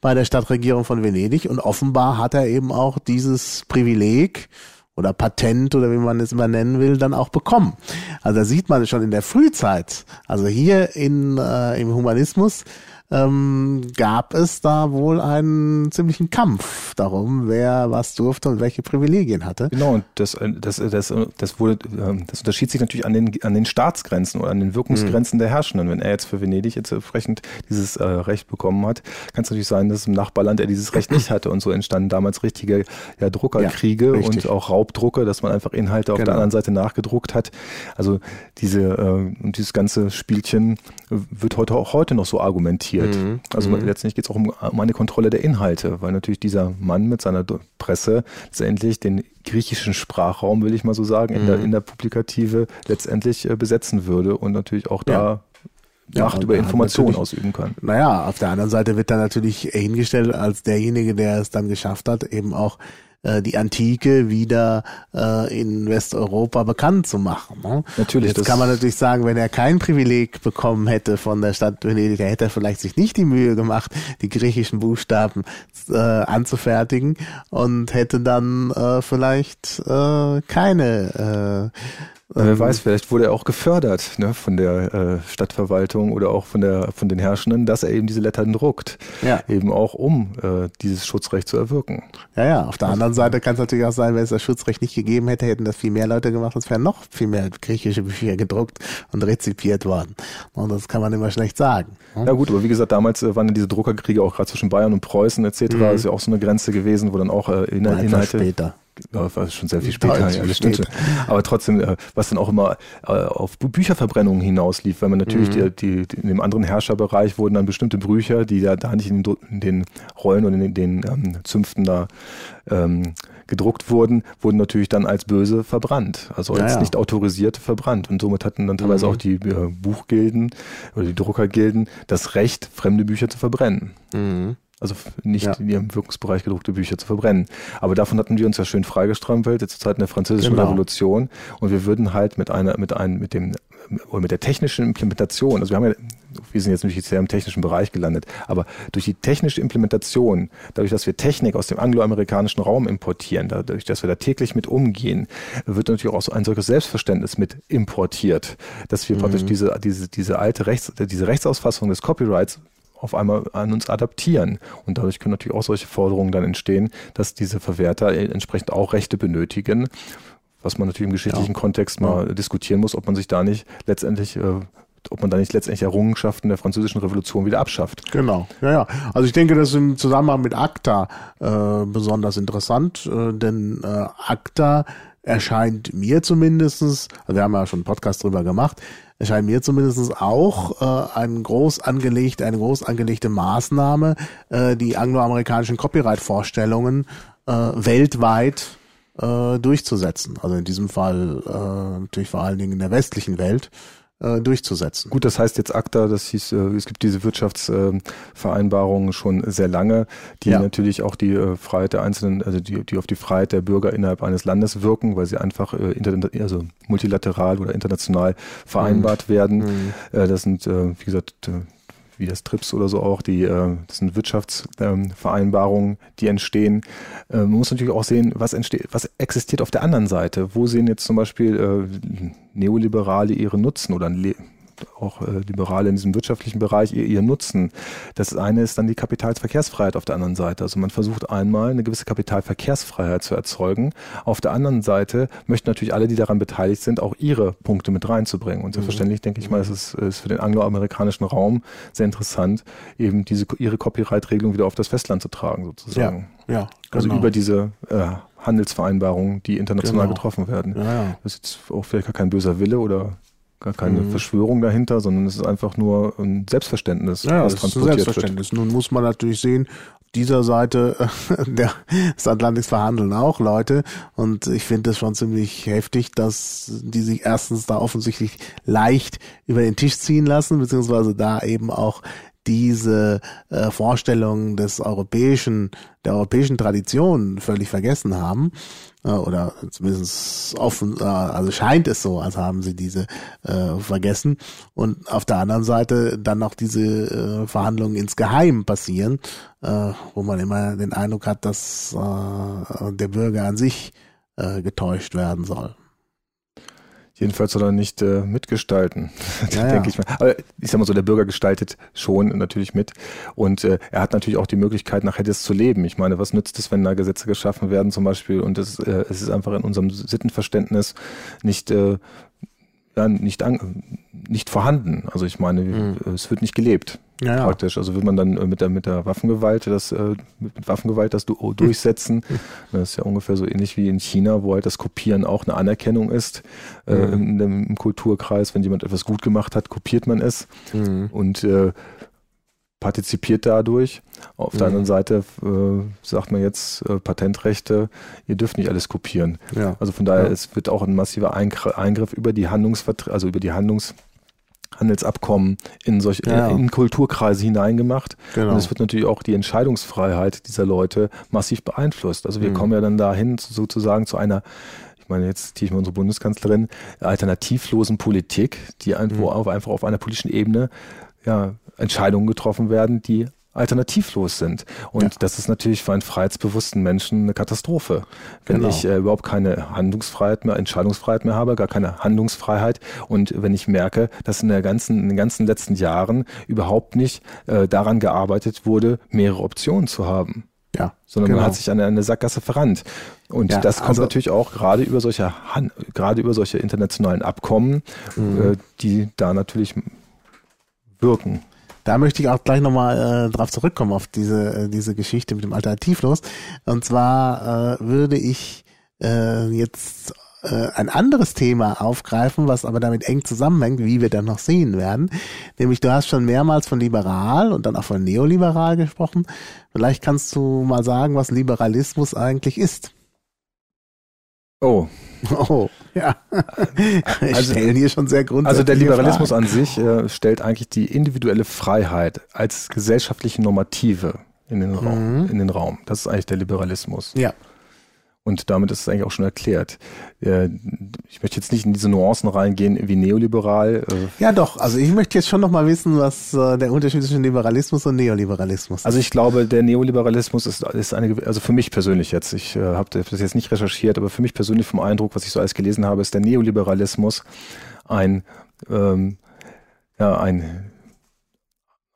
B: bei der Stadtregierung von Venedig und offenbar hat er eben auch dieses Privileg oder Patent oder wie man es immer nennen will, dann auch bekommen. Also da sieht man schon in der Frühzeit, also hier in, äh, im Humanismus, ähm, gab es da wohl einen ziemlichen Kampf darum, wer was durfte und welche Privilegien hatte.
C: Genau, und das, äh, das, äh, das, äh, das, wurde, ähm, das unterschied sich natürlich an den, an den Staatsgrenzen oder an den Wirkungsgrenzen mhm. der Herrschenden. Wenn er jetzt für Venedig jetzt entsprechend dieses äh, Recht bekommen hat, kann es natürlich sein, dass im Nachbarland er dieses Recht nicht hatte und so entstanden damals richtige ja, Druckerkriege ja, und auch Raubdrucke, dass man einfach Inhalte auf genau. der anderen Seite nachgedruckt hat. Also diese äh, dieses ganze Spielchen wird heute auch heute noch so argumentiert wird. Mhm. Also mhm. letztendlich geht es auch um, um, eine Kontrolle der Inhalte, weil natürlich dieser Mann mit seiner Presse letztendlich den griechischen Sprachraum, will ich mal so sagen, in, der, mhm. in der Publikative letztendlich äh, besetzen würde und natürlich auch da
B: Ja,
C: Macht
B: und
C: über
B: er
C: Informationen ausüben kann.
B: Naja, auf der anderen Seite wird er natürlich hingestellt als derjenige, der es dann geschafft hat, eben auch äh, die Antike wieder äh, in Westeuropa bekannt zu machen. Ne?
C: Natürlich,
B: Jetzt
C: das-
B: kann man natürlich sagen, wenn er kein Privileg bekommen hätte von der Stadt Venedig, dann hätte er vielleicht sich nicht die Mühe gemacht, die griechischen Buchstaben äh, anzufertigen und hätte dann äh, vielleicht äh, keine äh,
C: Wer weiß, vielleicht wurde er auch gefördert ne, von der äh, Stadtverwaltung oder auch von der von den Herrschenden, dass er eben diese Lettern druckt,
B: Ja.
C: eben auch um äh, dieses Schutzrecht zu erwirken.
B: Ja, ja. Auf der anderen Seite kann es natürlich auch sein, wenn es das Schutzrecht nicht gegeben hätte, hätten das viel mehr Leute gemacht, es wären noch viel mehr griechische Bücher gedruckt und rezipiert worden. Und das kann man immer schlecht sagen. ne?
C: Ja gut, aber wie gesagt, damals äh, waren ja diese Druckerkriege auch gerade zwischen Bayern und Preußen etc. ist ja auch so eine Grenze gewesen, wo dann auch äh, Inhal-
B: Einfach
C: Inhalte
B: später.
C: Ja, war schon sehr viel später, ja, das stimmt. [LAUGHS] Aber trotzdem, äh, was dann auch immer äh, auf Bücherverbrennungen hinauslief, weil man natürlich die, die, die, in dem anderen Herrscherbereich wurden dann bestimmte Bücher, die ja da nicht in den, in den Rollen und in den, ähm, Zünften da ähm, gedruckt wurden, wurden natürlich dann als böse verbrannt. Also als
B: ja.
C: nicht autorisiert verbrannt. Und somit hatten dann teilweise auch die äh, Buchgilden oder die Druckergilden das Recht, fremde Bücher zu verbrennen.
B: Mhm.
C: Also nicht
B: Ja.
C: in ihrem Wirkungsbereich gedruckte Bücher zu verbrennen. Aber davon hatten wir uns ja schön freigestrampelt, jetzt zur Zeit der französischen
B: Genau.
C: Revolution. Und wir würden halt mit einer, mit einem, mit dem, oder mit der technischen Implementation, also wir haben ja, wir sind jetzt natürlich sehr im technischen Bereich gelandet, aber durch die technische Implementation, dadurch, dass wir Technik aus dem angloamerikanischen Raum importieren, dadurch, dass wir da täglich mit umgehen, wird natürlich auch so ein solches Selbstverständnis mit importiert, dass wir praktisch diese, diese, diese alte Rechts, diese Rechtsausfassung des Copyrights auf einmal an uns adaptieren. Und dadurch können natürlich auch solche Forderungen dann entstehen, dass diese Verwerter entsprechend auch Rechte benötigen, was man natürlich im geschichtlichen Kontext mal diskutieren muss, ob man sich da nicht letztendlich, äh, ob man da nicht letztendlich Errungenschaften der französischen Revolution wieder abschafft.
B: Genau, ja, ja. Also ich denke, das ist im Zusammenhang mit ACTA äh, besonders interessant, äh, denn äh, ACTA erscheint mir zumindestens, also wir haben ja schon einen Podcast drüber gemacht, erscheint mir zumindestens auch äh, ein groß angelegt, eine groß angelegte Maßnahme, äh, die angloamerikanischen Copyright-Vorstellungen äh, weltweit äh, durchzusetzen. Also in diesem Fall äh, natürlich vor allen Dingen in der westlichen Welt äh, durchzusetzen.
C: Gut, das heißt jetzt ACTA, das hieß, äh, es gibt diese Wirtschaftsvereinbarungen schon sehr lange, die
B: Ja.
C: natürlich auch die äh, Freiheit der Einzelnen, also die, die auf die Freiheit der Bürger innerhalb eines Landes wirken, weil sie einfach also multilateral oder international vereinbart werden. Äh, das sind, wie gesagt, wie das TRIPS oder so auch, die, äh, das sind Wirtschaftsvereinbarungen, die entstehen. Äh, man muss natürlich auch sehen, was entsteht, was existiert auf der anderen Seite. Wo sehen jetzt zum Beispiel äh, Neoliberale ihre Nutzen oder auch äh, Liberale in diesem wirtschaftlichen Bereich ihr, ihr Nutzen. Das eine ist dann die Kapitalverkehrsfreiheit auf der anderen Seite. Also man versucht einmal eine gewisse Kapitalverkehrsfreiheit zu erzeugen. Auf der anderen Seite möchten natürlich alle, die daran beteiligt sind, auch ihre Punkte mit reinzubringen. Und selbstverständlich denke ich mal, es ist, ist für den angloamerikanischen Raum sehr interessant, eben diese ihre Copyright-Regelung wieder auf das Festland zu tragen, sozusagen.
B: ja,
C: Also
B: genau.
C: über diese äh, Handelsvereinbarungen, die international
B: Genau.
C: getroffen werden.
B: ja, ja.
C: Das ist jetzt auch vielleicht gar kein böser Wille oder gar keine
B: Mhm.
C: Verschwörung dahinter, sondern es ist einfach nur ein Selbstverständnis,
B: Ja,
C: was
B: das ist ein
C: transportiert wird.
B: Selbstverständnis. Nun muss man natürlich sehen, auf dieser Seite [LAUGHS] der, des Atlantiks verhandeln auch Leute und ich finde es schon ziemlich heftig, dass die sich erstens da offensichtlich leicht über den Tisch ziehen lassen, beziehungsweise da eben auch diese äh, Vorstellungen des europäischen, der europäischen Tradition völlig vergessen haben oder zumindest offen, äh, also scheint es so, als haben sie diese äh, vergessen. Und auf der anderen Seite dann noch diese äh, Verhandlungen insgeheim passieren, äh, wo man immer den Eindruck hat, dass äh, der Bürger an sich äh, getäuscht werden soll.
C: Jedenfalls soll er nicht äh, mitgestalten, [LAUGHS]
B: Ja,
C: denke
B: ja.
C: ich mal. Aber ich sag mal so, der Bürger gestaltet schon natürlich mit. Und äh, er hat natürlich auch die Möglichkeit, nachher das zu leben. Ich meine, was nützt es, wenn da Gesetze geschaffen werden zum Beispiel und es, äh, es ist einfach in unserem Sittenverständnis nicht, äh, ja, nicht, an, nicht vorhanden. Also ich meine,
B: Mhm.
C: es wird nicht gelebt.
B: Ja, ja.
C: Praktisch. Also will man dann äh, mit der, mit der Waffengewalt das, äh, mit Waffengewalt das du- durchsetzen. [LAUGHS] Das ist ja ungefähr so ähnlich wie in China, wo halt das Kopieren auch eine Anerkennung ist. Äh,
B: Mhm.
C: in dem, Im Kulturkreis, wenn jemand etwas gut gemacht hat, kopiert man es
B: Mhm.
C: und äh, partizipiert dadurch. Auf der
B: Mhm.
C: anderen Seite äh, sagt man jetzt äh, Patentrechte, ihr dürft nicht alles kopieren.
B: Ja.
C: Also von daher, es wird auch ein massiver Eingr- Eingriff über die Handlungsvert also über die Handlungs Handelsabkommen in solche
B: Ja.
C: in Kulturkreise hineingemacht.
B: Genau.
C: Und es wird natürlich auch die Entscheidungsfreiheit dieser Leute massiv beeinflusst. Also wir
B: Mhm.
C: kommen ja dann dahin zu- sozusagen zu einer ich meine, jetzt ziehe ich mal unsere Bundeskanzlerin, alternativlosen Politik, die
B: Mhm.
C: einfach auf einer politischen Ebene ja, Entscheidungen getroffen werden, die alternativlos sind. Und
B: Ja.
C: das ist natürlich für einen freiheitsbewussten Menschen eine Katastrophe. Wenn
B: Genau.
C: ich äh, überhaupt keine Handlungsfreiheit mehr, Entscheidungsfreiheit mehr habe, gar keine Handlungsfreiheit und wenn ich merke, dass in, der ganzen, in den ganzen letzten Jahren überhaupt nicht äh, daran gearbeitet wurde, mehrere Optionen zu haben
B: Ja,
C: sondern man
B: genau.
C: hat sich an eine Sackgasse verrannt. Und
B: Ja,
C: das kommt
B: also-
C: natürlich auch gerade über solche gerade über solche internationalen Abkommen,
B: Mhm.
C: äh, die da natürlich wirken.
B: Da möchte ich auch gleich nochmal äh, drauf zurückkommen, auf diese, äh, diese Geschichte mit dem Alternativlos. Und zwar äh, würde ich äh, jetzt äh, ein anderes Thema aufgreifen, was aber damit eng zusammenhängt, wie wir dann noch sehen werden. Nämlich, du hast schon mehrmals von liberal und dann auch von neoliberal gesprochen. Vielleicht kannst du mal sagen, was Liberalismus eigentlich ist.
C: Oh, [LAUGHS]
B: Oh, ja. [LAUGHS]
C: Also-
B: stellen hier schon sehr grundsätzlich.
C: also der Liberalismus an sich äh, stellt eigentlich die individuelle Freiheit als gesellschaftliche Normative in den, Raum,
B: Mhm.
C: in den Raum. Das ist eigentlich der Liberalismus.
B: Ja.
C: Und damit ist es eigentlich auch schon erklärt. Äh, Ich möchte jetzt nicht in diese Nuancen reingehen wie neoliberal. äh,
B: Ja, doch. Also ich möchte jetzt schon noch mal wissen, was äh, der Unterschied zwischen Liberalismus und Neoliberalismus ist.
C: Also ich glaube, der Neoliberalismus ist, ist eine, also für mich persönlich jetzt, ich äh, habe das jetzt nicht recherchiert, aber für mich persönlich vom Eindruck, was ich so alles gelesen habe, ist der Neoliberalismus ein, ähm, ja, ein,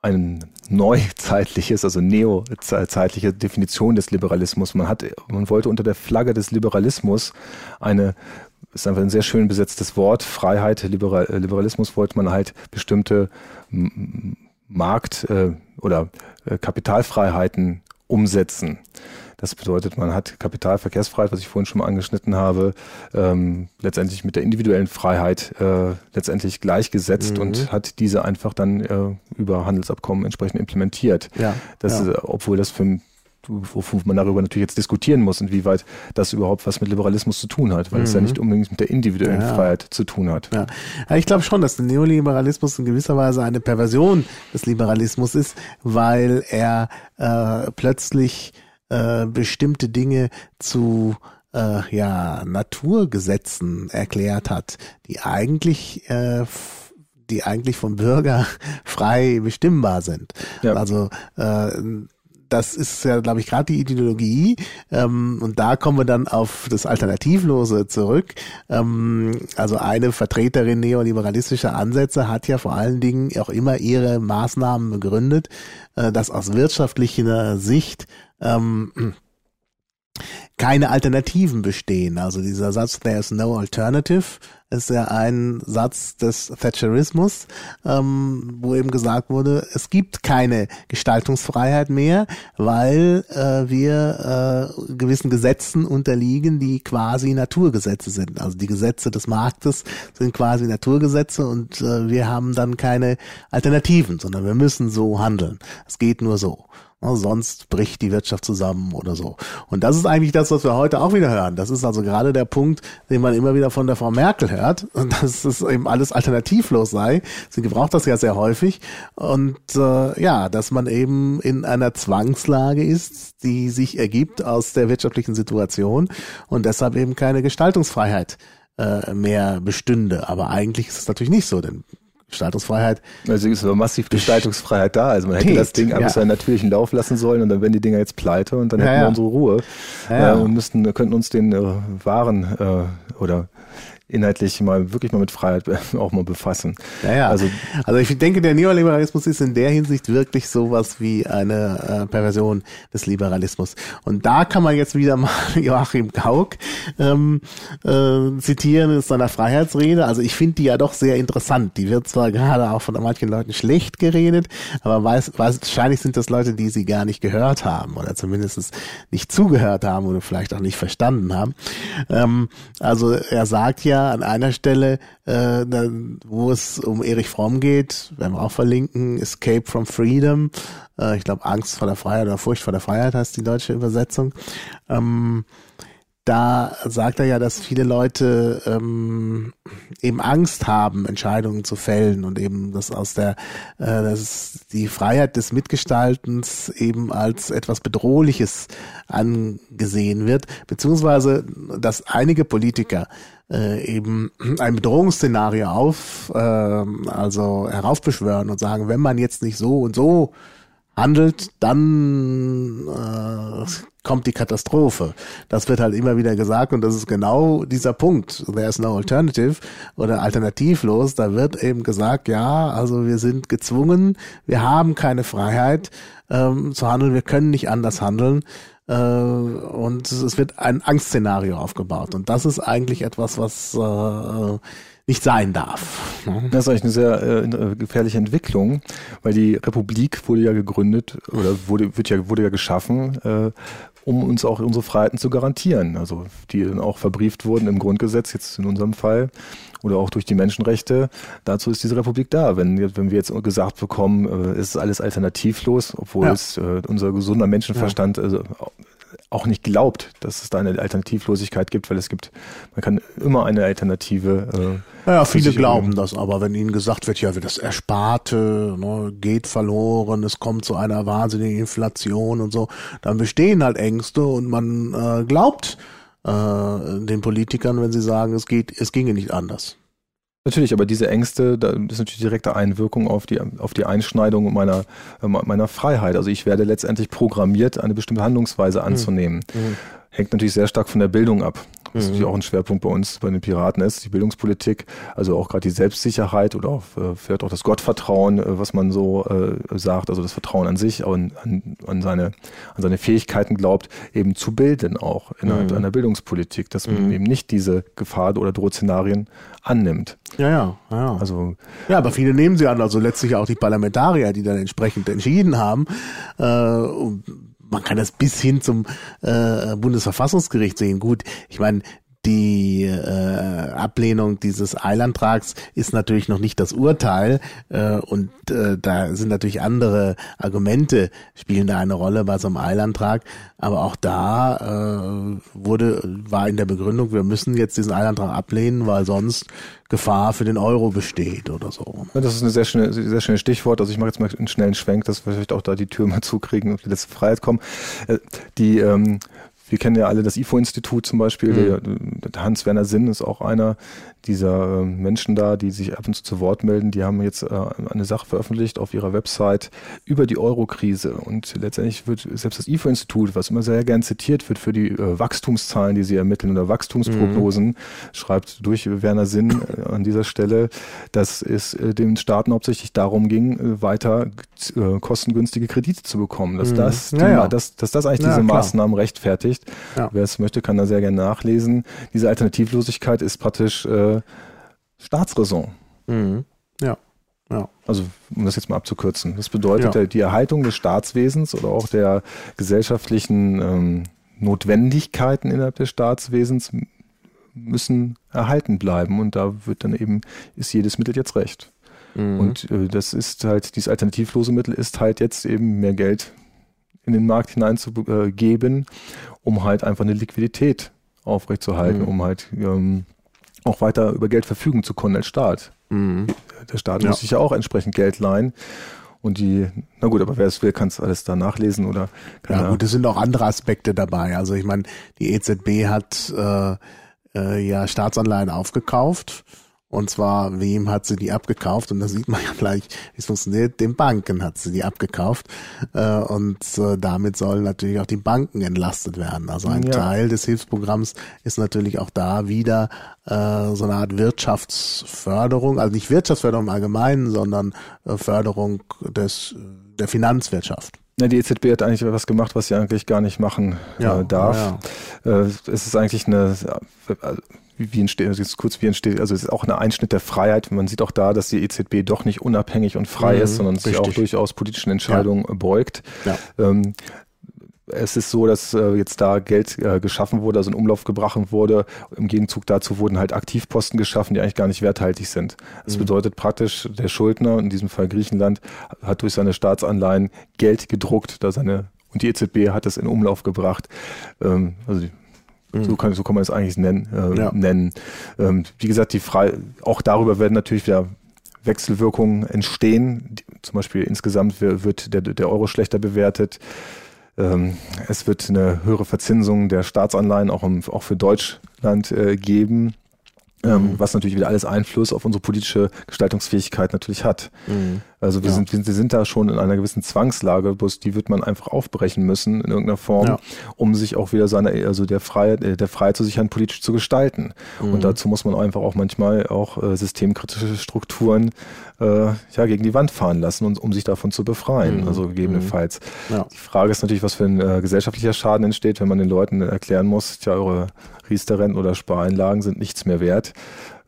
C: ein neuzeitliches, also neozeitliche Definition des Liberalismus. Man hat, man wollte unter der Flagge des Liberalismus eine ist einfach ein sehr schön besetztes Wort. Freiheit, Liberal, Liberalismus wollte man halt bestimmte Markt- äh, oder äh, Kapitalfreiheiten umsetzen. Das bedeutet, man hat Kapitalverkehrsfreiheit, was ich vorhin schon mal angeschnitten habe, ähm, letztendlich mit der individuellen Freiheit äh, letztendlich gleichgesetzt
B: Mhm.
C: und hat diese einfach dann äh, über Handelsabkommen entsprechend implementiert.
B: ja,
C: Das,
B: ja.
C: äh, obwohl das für wofür man darüber natürlich jetzt diskutieren muss, inwieweit das überhaupt was mit Liberalismus zu tun hat, weil es ja
B: Mhm.
C: nicht unbedingt mit der individuellen
B: Ja.
C: Freiheit zu tun hat.
B: Ja. Ich glaube schon, dass der Neoliberalismus in gewisser Weise eine Perversion des Liberalismus ist, weil er äh, plötzlich äh, bestimmte Dinge zu äh, ja, Naturgesetzen erklärt hat, die eigentlich äh, die eigentlich vom Bürger [LAUGHS] frei bestimmbar sind.
C: Ja.
B: Also äh, das ist ja, glaube ich, gerade die Ideologie. Ähm, und da kommen wir dann auf das Alternativlose zurück. Ähm, also eine Vertreterin neoliberalistischer Ansätze hat ja vor allen Dingen auch immer ihre Maßnahmen begründet, äh, dass aus wirtschaftlicher Sicht ähm, keine Alternativen bestehen. Also dieser Satz, there's no alternative, ist ja ein Satz des Thatcherismus, ähm, wo eben gesagt wurde, es gibt keine Gestaltungsfreiheit mehr, weil äh, wir äh, gewissen Gesetzen unterliegen, die quasi Naturgesetze sind. Also die Gesetze des Marktes sind quasi Naturgesetze und äh, wir haben dann keine Alternativen, sondern wir müssen so handeln. Es geht nur so. Ne, Sonst bricht die Wirtschaft zusammen oder so. Und das ist eigentlich das, was wir heute auch wieder hören. Das ist also gerade der Punkt, den man immer wieder von der Frau Merkel hört, [LAUGHS] dass es eben alles alternativlos sei. Sie gebraucht das ja sehr häufig. Und äh, ja, dass man eben in einer Zwangslage ist, die sich ergibt aus der wirtschaftlichen Situation und deshalb eben keine Gestaltungsfreiheit äh, mehr bestünde. Aber eigentlich ist es natürlich nicht so, denn Gestaltungsfreiheit
C: Also ist aber massiv Gestaltungsfreiheit da. Also man hätte das Ding einfach
B: ja.
C: seinen natürlichen Lauf lassen sollen und dann wären die Dinger jetzt pleite und dann
B: Ja,
C: hätten
B: ja.
C: wir unsere Ruhe
B: Ja, ja.
C: Äh, und müssten, könnten uns den äh, Waren äh, oder inhaltlich mal wirklich mal mit Freiheit auch mal befassen.
B: Ja, ja.
C: Also
B: Also, ich denke, der Neoliberalismus ist in der Hinsicht wirklich sowas wie eine äh, Perversion des Liberalismus. Und da kann man jetzt wieder mal [LAUGHS] Joachim Gauck ähm, äh, zitieren in seiner Freiheitsrede. Also ich finde die ja doch sehr interessant. Die wird zwar gerade auch von manchen Leuten schlecht geredet, aber weiß, wahrscheinlich sind das Leute, die sie gar nicht gehört haben oder zumindest nicht zugehört haben oder vielleicht auch nicht verstanden haben. Ähm, also er sagt ja an einer Stelle, äh, dann, wo es um Erich Fromm geht, werden wir auch verlinken, Escape from Freedom, äh, ich glaube Angst vor der Freiheit oder Furcht vor der Freiheit heißt die deutsche Übersetzung. Ähm, da sagt er ja, dass viele Leute ähm, eben Angst haben, Entscheidungen zu fällen und eben das aus der, äh, das die Freiheit des Mitgestaltens eben als etwas Bedrohliches angesehen wird, beziehungsweise dass einige Politiker äh, eben ein Bedrohungsszenario auf, äh, also heraufbeschwören und sagen, wenn man jetzt nicht so und so handelt, dann äh, kommt die Katastrophe. Das wird halt immer wieder gesagt und das ist genau dieser Punkt. There is no alternative oder alternativlos. Da wird eben gesagt, ja, also wir sind gezwungen, wir haben keine Freiheit ähm, zu handeln, wir können nicht anders handeln. Äh, und es wird ein Angstszenario aufgebaut. Und das ist eigentlich etwas, was äh, nicht sein darf.
C: Das ist eigentlich eine sehr äh, gefährliche Entwicklung, weil die Republik wurde ja gegründet oder wurde, wird ja, wurde ja geschaffen, äh, um uns auch unsere Freiheiten zu garantieren. Also die dann auch verbrieft wurden im Grundgesetz, jetzt in unserem Fall, oder auch durch die Menschenrechte. Dazu ist diese Republik da. Wenn, wenn wir jetzt gesagt bekommen, äh, ist alles alternativlos, obwohl ja. es äh, unser gesunder Menschenverstand ja. also, auch nicht glaubt, dass es da eine Alternativlosigkeit gibt, weil es gibt, man kann immer eine Alternative.
B: Äh, naja, viele glauben das, aber wenn ihnen gesagt wird, ja, das Ersparte ne, geht verloren, es kommt zu einer wahnsinnigen Inflation und so, dann bestehen halt Ängste und man äh, glaubt äh, den Politikern, wenn sie sagen, es geht, es ginge nicht anders.
C: Natürlich, aber diese Ängste, das ist natürlich direkte Einwirkung auf die, auf die Einschneidung meiner, meiner Freiheit. Also ich werde letztendlich programmiert, eine bestimmte Handlungsweise hm. anzunehmen. Mhm. Hängt natürlich sehr stark von der Bildung ab was mhm. natürlich auch ein Schwerpunkt bei uns, bei den Piraten ist, die Bildungspolitik, also auch gerade die Selbstsicherheit oder auch, äh, vielleicht auch das Gottvertrauen, äh, was man so äh, sagt, also das Vertrauen an sich, an, an, seine, an seine Fähigkeiten glaubt, eben zu bilden auch innerhalb mhm. einer Bildungspolitik, dass man mhm. eben nicht diese Gefahr- oder Drohszenarien annimmt.
B: Ja, ja, ja. Also, ja, aber viele nehmen sie an, also letztlich auch die Parlamentarier, die dann entsprechend entschieden haben. Äh, man kann das bis hin zum äh, Bundesverfassungsgericht sehen. Gut, ich meine, die äh, Ablehnung dieses Eilantrags ist natürlich noch nicht das Urteil äh, und äh, da sind natürlich andere Argumente spielen da eine Rolle bei so einem Eilantrag, aber auch da äh, wurde war in der Begründung, wir müssen jetzt diesen Eilantrag ablehnen, weil sonst Gefahr für den Euro besteht oder so.
C: Ja, das ist ein sehr, schöne, sehr schönes Stichwort. Also ich mache jetzt mal einen schnellen Schwenk, dass wir vielleicht auch da die Tür mal zukriegen und die letzte Freiheit kommen. Äh, die ähm, wir kennen ja alle das IFO-Institut zum Beispiel. Mhm. Der, Hans-Werner Sinn ist auch einer dieser äh, Menschen da, die sich ab und zu zu Wort melden. Die haben jetzt äh, eine Sache veröffentlicht auf ihrer Website über die Euro-Krise. Und letztendlich wird selbst das IFO-Institut, was immer sehr gern zitiert wird für die äh, Wachstumszahlen, die sie ermitteln oder Wachstumsprognosen, mhm. schreibt durch Werner Sinn an dieser Stelle, dass es den Staaten hauptsächlich darum ging, weiter kostengünstige Kredite zu bekommen. Dass, mhm. das, die, ja, ja. Dass, dass das eigentlich ja, diese klar. Maßnahmen rechtfertigt. Ja. Wer es möchte, kann da sehr gerne nachlesen. Diese Alternativlosigkeit ist praktisch äh, Staatsräson.
B: Mhm. Ja. Ja.
C: Also, um das jetzt mal abzukürzen. Das bedeutet, ja. die Erhaltung des Staatswesens oder auch der gesellschaftlichen ähm, Notwendigkeiten innerhalb des Staatswesens müssen erhalten bleiben. Und da wird dann eben, ist jedes Mittel jetzt recht. Mhm. Und äh, das ist halt, dieses alternativlose Mittel ist halt jetzt eben mehr Geld in den Markt hineinzugeben, um halt einfach eine Liquidität aufrechtzuerhalten, mhm. um halt ähm, auch weiter über Geld verfügen zu können als Staat. Mhm. Der Staat ja. muss sich ja auch entsprechend Geld leihen. Und die, na gut, aber wer es will, kann es alles da nachlesen oder
B: Ja, gut, es sind auch andere Aspekte dabei. Also ich meine, die EZB hat äh, äh, ja Staatsanleihen aufgekauft und zwar, wem hat sie die abgekauft? Und da sieht man ja gleich, wie es funktioniert. Den Banken hat sie die abgekauft. Äh, und äh, damit sollen natürlich auch die Banken entlastet werden. Also ein ja. Teil des Hilfsprogramms ist natürlich auch da wieder äh, so eine Art Wirtschaftsförderung. Also nicht Wirtschaftsförderung im Allgemeinen, sondern Förderung des, der Finanzwirtschaft.
C: Ja, die EZB hat eigentlich was gemacht, was sie eigentlich gar nicht machen ja, darf. Ja. es ist eigentlich eine, wie entsteht, also jetzt kurz wie entsteht, also es ist auch ein Einschnitt der Freiheit. Man sieht auch da, dass die EZB doch nicht unabhängig und frei mhm, ist, sondern richtig. sich auch durchaus politischen Entscheidungen ja. beugt. Ja. Ähm, es ist so, dass äh, jetzt da Geld äh, geschaffen wurde, also in Umlauf gebracht wurde. Im Gegenzug dazu wurden halt Aktivposten geschaffen, die eigentlich gar nicht werthaltig sind. Das mhm. bedeutet praktisch, der Schuldner, in diesem Fall Griechenland, hat durch seine Staatsanleihen Geld gedruckt, da seine und die EZB hat es in Umlauf gebracht. Ähm, also die Mhm. So, kann, so kann man es eigentlich nennen. Äh,
B: Ja.
C: nennen. Ähm, wie gesagt, die frei, auch darüber werden natürlich wieder Wechselwirkungen entstehen. Die, zum Beispiel insgesamt wi- wird der, der Euro schlechter bewertet. Ähm, es wird eine höhere Verzinsung der Staatsanleihen auch, im, auch für Deutschland äh, geben, ähm, was natürlich wieder alles Einfluss auf unsere politische Gestaltungsfähigkeit natürlich hat. Also wir,
B: Ja.
C: sind, wir sind da schon in einer gewissen Zwangslage, bloß die wird man einfach aufbrechen müssen in irgendeiner Form,
B: Ja.
C: um sich auch wieder seine, also der Freiheit, äh, der Freiheit zu sichern, politisch zu gestalten.
B: Mhm.
C: Und dazu muss man einfach auch manchmal auch äh, systemkritische Strukturen äh, ja, gegen die Wand fahren lassen, und, um sich davon zu befreien,
B: Mhm.
C: also gegebenenfalls.
B: Ja.
C: Die Frage ist natürlich, was für ein äh, gesellschaftlicher Schaden entsteht, wenn man den Leuten erklären muss, tja, eure Riester-Renten oder Spareinlagen sind nichts mehr wert.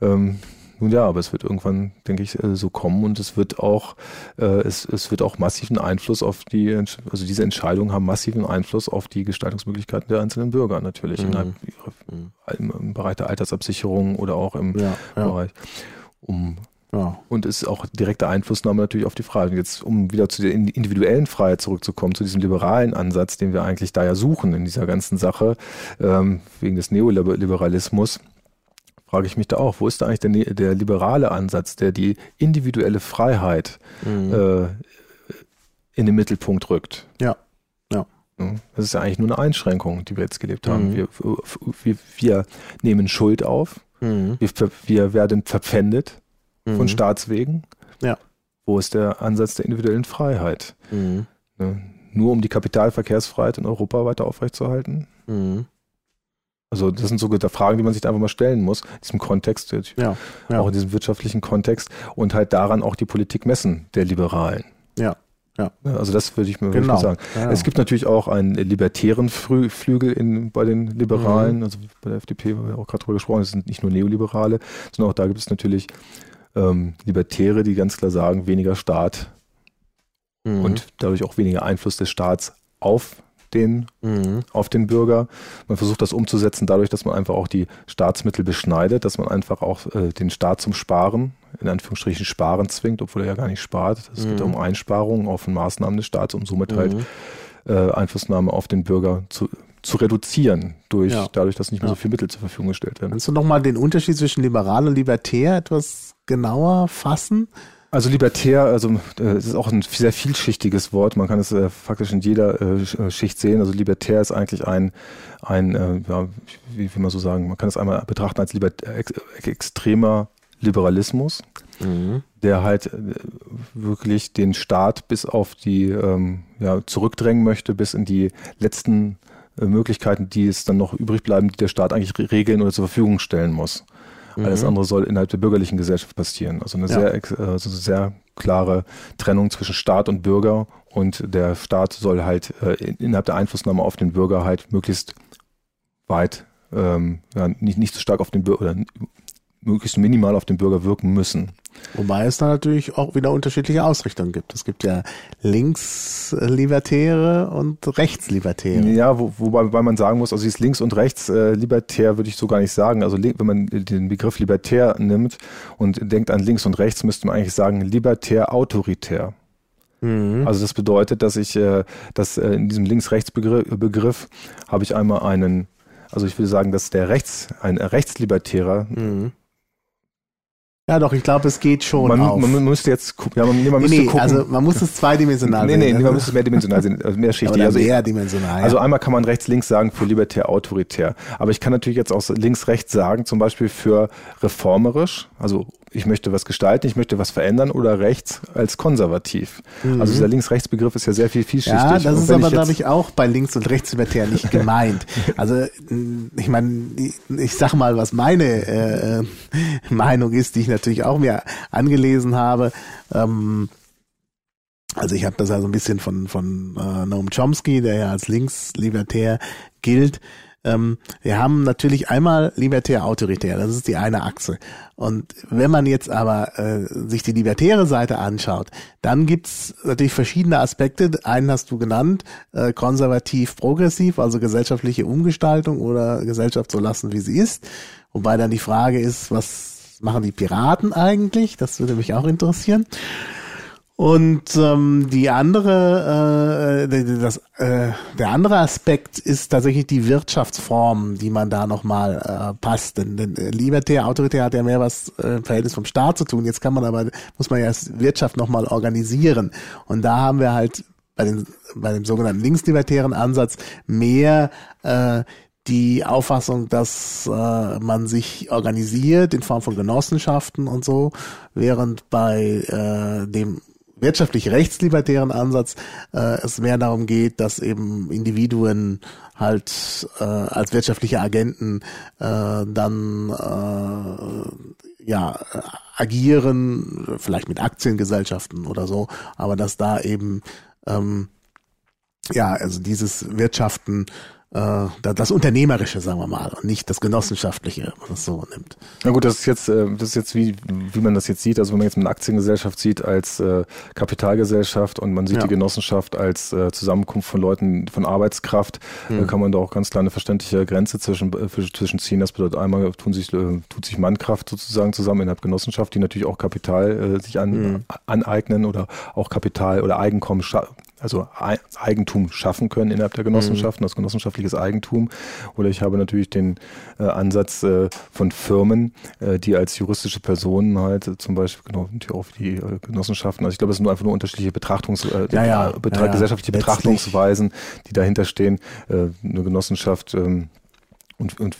C: Ähm, nun ja, aber es wird irgendwann, denke ich, äh, so kommen und es wird auch, äh, es, es wird auch massiven Einfluss auf die, also diese Entscheidungen haben massiven Einfluss auf die Gestaltungsmöglichkeiten der einzelnen Bürger natürlich
B: Mhm.
C: innerhalb ihrer, im, im Bereich der Altersabsicherung oder auch im
B: Ja, ja,
C: Bereich um
B: ja.
C: und ist auch direkte Einflussnahme natürlich auf die Frage. Jetzt, um wieder zu der in- individuellen Freiheit zurückzukommen, zu diesem liberalen Ansatz, den wir eigentlich da ja suchen in dieser ganzen Sache, ähm, wegen des Neoliberalismus, frage ich mich da auch, wo ist da eigentlich der, der liberale Ansatz, der die individuelle Freiheit
B: Mhm.
C: äh, in den Mittelpunkt rückt?
B: Ja, ja.
C: Das ist ja eigentlich nur eine Einschränkung, die wir jetzt gelebt haben.
B: Mhm.
C: Wir, wir, wir nehmen Schuld auf,
B: Mhm.
C: wir, wir werden verpfändet von
B: Mhm.
C: Staatswegen.
B: Ja.
C: Wo ist der Ansatz der individuellen Freiheit?
B: Mhm.
C: Ne? Nur um die Kapitalverkehrsfreiheit in Europa weiter aufrechtzuerhalten?
B: Mhm.
C: Also das sind so Fragen, die man sich da einfach mal stellen muss, in diesem Kontext,
B: Ja, ja.
C: auch in diesem wirtschaftlichen Kontext und halt daran auch die Politik messen der Liberalen.
B: Ja, ja.
C: Ne, Also das würde ich mir wirklich
B: Genau.
C: sagen.
B: Ja.
C: Es gibt natürlich auch einen libertären Flügel in, bei den Liberalen,
B: Mhm.
C: also bei der FDP, haben wir auch gerade drüber gesprochen, es sind nicht nur Neoliberale, sondern auch da gibt es natürlich ähm, Libertäre, die ganz klar sagen, weniger Staat
B: Mhm.
C: und dadurch auch weniger Einfluss des Staats auf den,
B: Mhm.
C: auf den Bürger. Man versucht das umzusetzen dadurch, dass man einfach auch die Staatsmittel beschneidet, dass man einfach auch äh, den Staat zum Sparen, in Anführungsstrichen Sparen zwingt, obwohl er ja gar nicht spart. Es geht ja
B: Mhm.
C: um Einsparungen auf den Maßnahmen des Staats, um somit halt
B: Mhm.
C: äh, Einflussnahme auf den Bürger zu, zu reduzieren, durch,
B: Ja.
C: dadurch, dass nicht mehr
B: Ja.
C: so viel Mittel zur Verfügung gestellt werden.
B: Kannst du nochmal den Unterschied zwischen liberal und libertär etwas genauer fassen?
C: Also libertär, also äh, es ist auch ein sehr vielschichtiges Wort. Man kann es äh, faktisch in jeder äh, äh, Schicht sehen. Also libertär ist eigentlich ein, ein äh, ja, wie will man so sagen, man kann es einmal betrachten als libert ex extremer Liberalismus, der halt äh, wirklich den Staat bis auf die ähm, ja, zurückdrängen möchte, bis in die letzten äh, Möglichkeiten, die es dann noch übrig bleiben, die der Staat eigentlich re- regeln oder zur Verfügung stellen muss. Alles andere soll innerhalb der bürgerlichen Gesellschaft passieren. Also eine
B: Ja.
C: sehr, also sehr klare Trennung zwischen Staat und Bürger und der Staat soll halt äh, in- innerhalb der Einflussnahme auf den Bürger halt möglichst weit, ähm, ja, nicht, nicht so stark auf den Bürger oder möglichst minimal auf den Bürger wirken müssen.
B: Wobei es da natürlich auch wieder unterschiedliche Ausrichtungen gibt. Es gibt ja Linkslibertäre und Rechtslibertäre.
C: Ja, wo, wobei, wobei man sagen muss, also dieses links und rechts äh, libertär würde ich so gar nicht sagen. Also wenn man den Begriff libertär nimmt und denkt an links und rechts, müsste man eigentlich sagen libertär autoritär.
B: Mhm.
C: Also das bedeutet, dass ich, äh, dass äh, in diesem Links-Rechts-Begriff Begriff habe ich einmal einen, also ich würde sagen, dass der Rechts, ein Rechtslibertärer,
B: Mhm. Ja, doch, ich glaube, es geht schon
C: man,
B: auf.
C: man müsste jetzt gucken, ja, man, nee, man müsste
B: nee,
C: gucken.
B: also man muss es zweidimensional
C: nee,
B: sehen.
C: nee,
B: ne?
C: nee, man müsste es mehrdimensional sehen, also mehrschichtig. [LAUGHS]
B: Oder
C: Also,
B: mehrdimensional.
C: also einmal kann man rechts-links sagen für libertär autoritär. Aber ich kann natürlich jetzt auch links-rechts sagen, zum Beispiel für reformerisch, also ich möchte was gestalten, ich möchte was verändern oder rechts als konservativ. Also dieser links-rechts-Begriff ist ja sehr viel vielschichtig.
B: Mhm. Ja, das ist aber, glaube ich, auch bei Links- und Rechtslibertär nicht gemeint. [LAUGHS] Also, mh, ich meine, ich, sag mal, was meine äh, äh, Meinung ist, die ich natürlich auch mir angelesen habe. Ähm, also ich habe das also ein bisschen von, von äh, Noam Chomsky, der ja als Linkslibertär gilt. Ähm, wir haben natürlich einmal libertär autoritär, das ist die eine Achse. Und wenn man jetzt aber äh, sich die libertäre Seite anschaut, dann gibt's natürlich verschiedene Aspekte. Einen hast du genannt, äh, konservativ progressiv, also gesellschaftliche Umgestaltung oder Gesellschaft so lassen, wie sie ist. Wobei dann die Frage ist, was machen die Piraten eigentlich? Das würde mich auch interessieren. Und ähm, die andere, äh, das, äh, der andere Aspekt ist tatsächlich die Wirtschaftsform, die man da nochmal äh, passt. Denn, denn äh, Libertär, Autoritär hat ja mehr was äh, Verhältnis vom Staat zu tun. Jetzt kann man aber, muss man ja Wirtschaft nochmal organisieren. Und da haben wir halt bei, den, bei dem sogenannten linkslibertären Ansatz mehr äh, die Auffassung, dass äh, man sich organisiert in Form von Genossenschaften und so, während bei äh, dem wirtschaftlich rechtslibertären Ansatz äh, es mehr darum geht, dass eben Individuen halt äh, als wirtschaftliche Agenten äh, dann äh, ja agieren, vielleicht mit Aktiengesellschaften oder so, aber dass da eben ähm, ja also dieses Wirtschaften äh, das Unternehmerische, sagen wir mal, und nicht das Genossenschaftliche, man das so nimmt.
C: Na gut, das ist jetzt, äh, das ist jetzt wie, wie man das jetzt sieht. Also wenn man jetzt eine Aktiengesellschaft sieht als äh, Kapitalgesellschaft und man sieht ja. die Genossenschaft als äh, Zusammenkunft von Leuten, von Arbeitskraft, hm. kann man da auch ganz klar eine verständliche Grenze zwischen, zwischen ziehen. Das bedeutet einmal tun sich, tut sich Mannkraft sozusagen zusammen innerhalb Genossenschaft, die natürlich auch Kapital sich an, hm. aneignen oder auch Kapital oder Eigenkommen also Eigentum schaffen können innerhalb der Genossenschaften, mhm. das genossenschaftliches Eigentum. Oder ich habe natürlich den äh, Ansatz äh, von Firmen, äh, die als juristische Personen halt äh, zum Beispiel, genau, natürlich auch die äh, Genossenschaften, also ich glaube, es sind nur einfach nur unterschiedliche Betrachtungs, äh,
B: ja, ja,
C: Betra ja, gesellschaftliche Letztlich. Betrachtungsweisen, die dahinter stehen. eine Genossenschaft ähm, und, und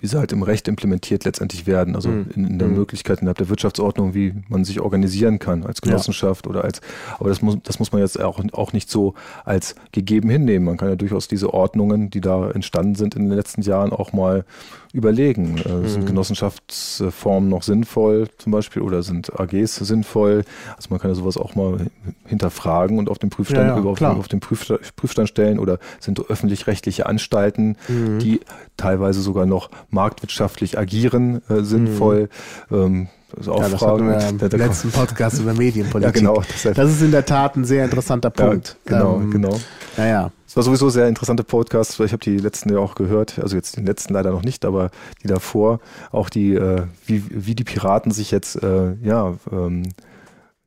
C: wie sie halt im Recht implementiert letztendlich werden. Also mhm. in, in, der mhm. Möglichkeit innerhalb der Wirtschaftsordnung, wie man sich organisieren kann als Genossenschaft ja. oder als, aber das muss, das muss man jetzt auch, auch nicht so als gegeben hinnehmen. Man kann ja durchaus diese Ordnungen, die da entstanden sind in den letzten Jahren, auch mal überlegen. Äh, mhm. Sind Genossenschaftsformen noch sinnvoll zum Beispiel oder sind AGs sinnvoll? Also man kann ja sowas auch mal hinterfragen und auf den Prüfstand, ja, ja, auf, auf, den Prüfstand stellen oder sind öffentlich-rechtliche Anstalten, mhm. die teilweise sogar noch marktwirtschaftlich agieren äh, sinnvoll. Mhm. Ähm,
B: also ja, das hatten wir im der, letzten Podcast über Medienpolitik. [LAUGHS] ja, genau. Das, das, ist in der Tat ein sehr interessanter Punkt.
C: Ja, genau, ähm, genau.
B: Naja.
C: Es war sowieso sehr interessante Podcast. Ich habe die letzten ja auch gehört, also jetzt den letzten leider noch nicht, aber die davor, auch die, äh, wie, wie die Piraten sich jetzt, äh, ja, ähm,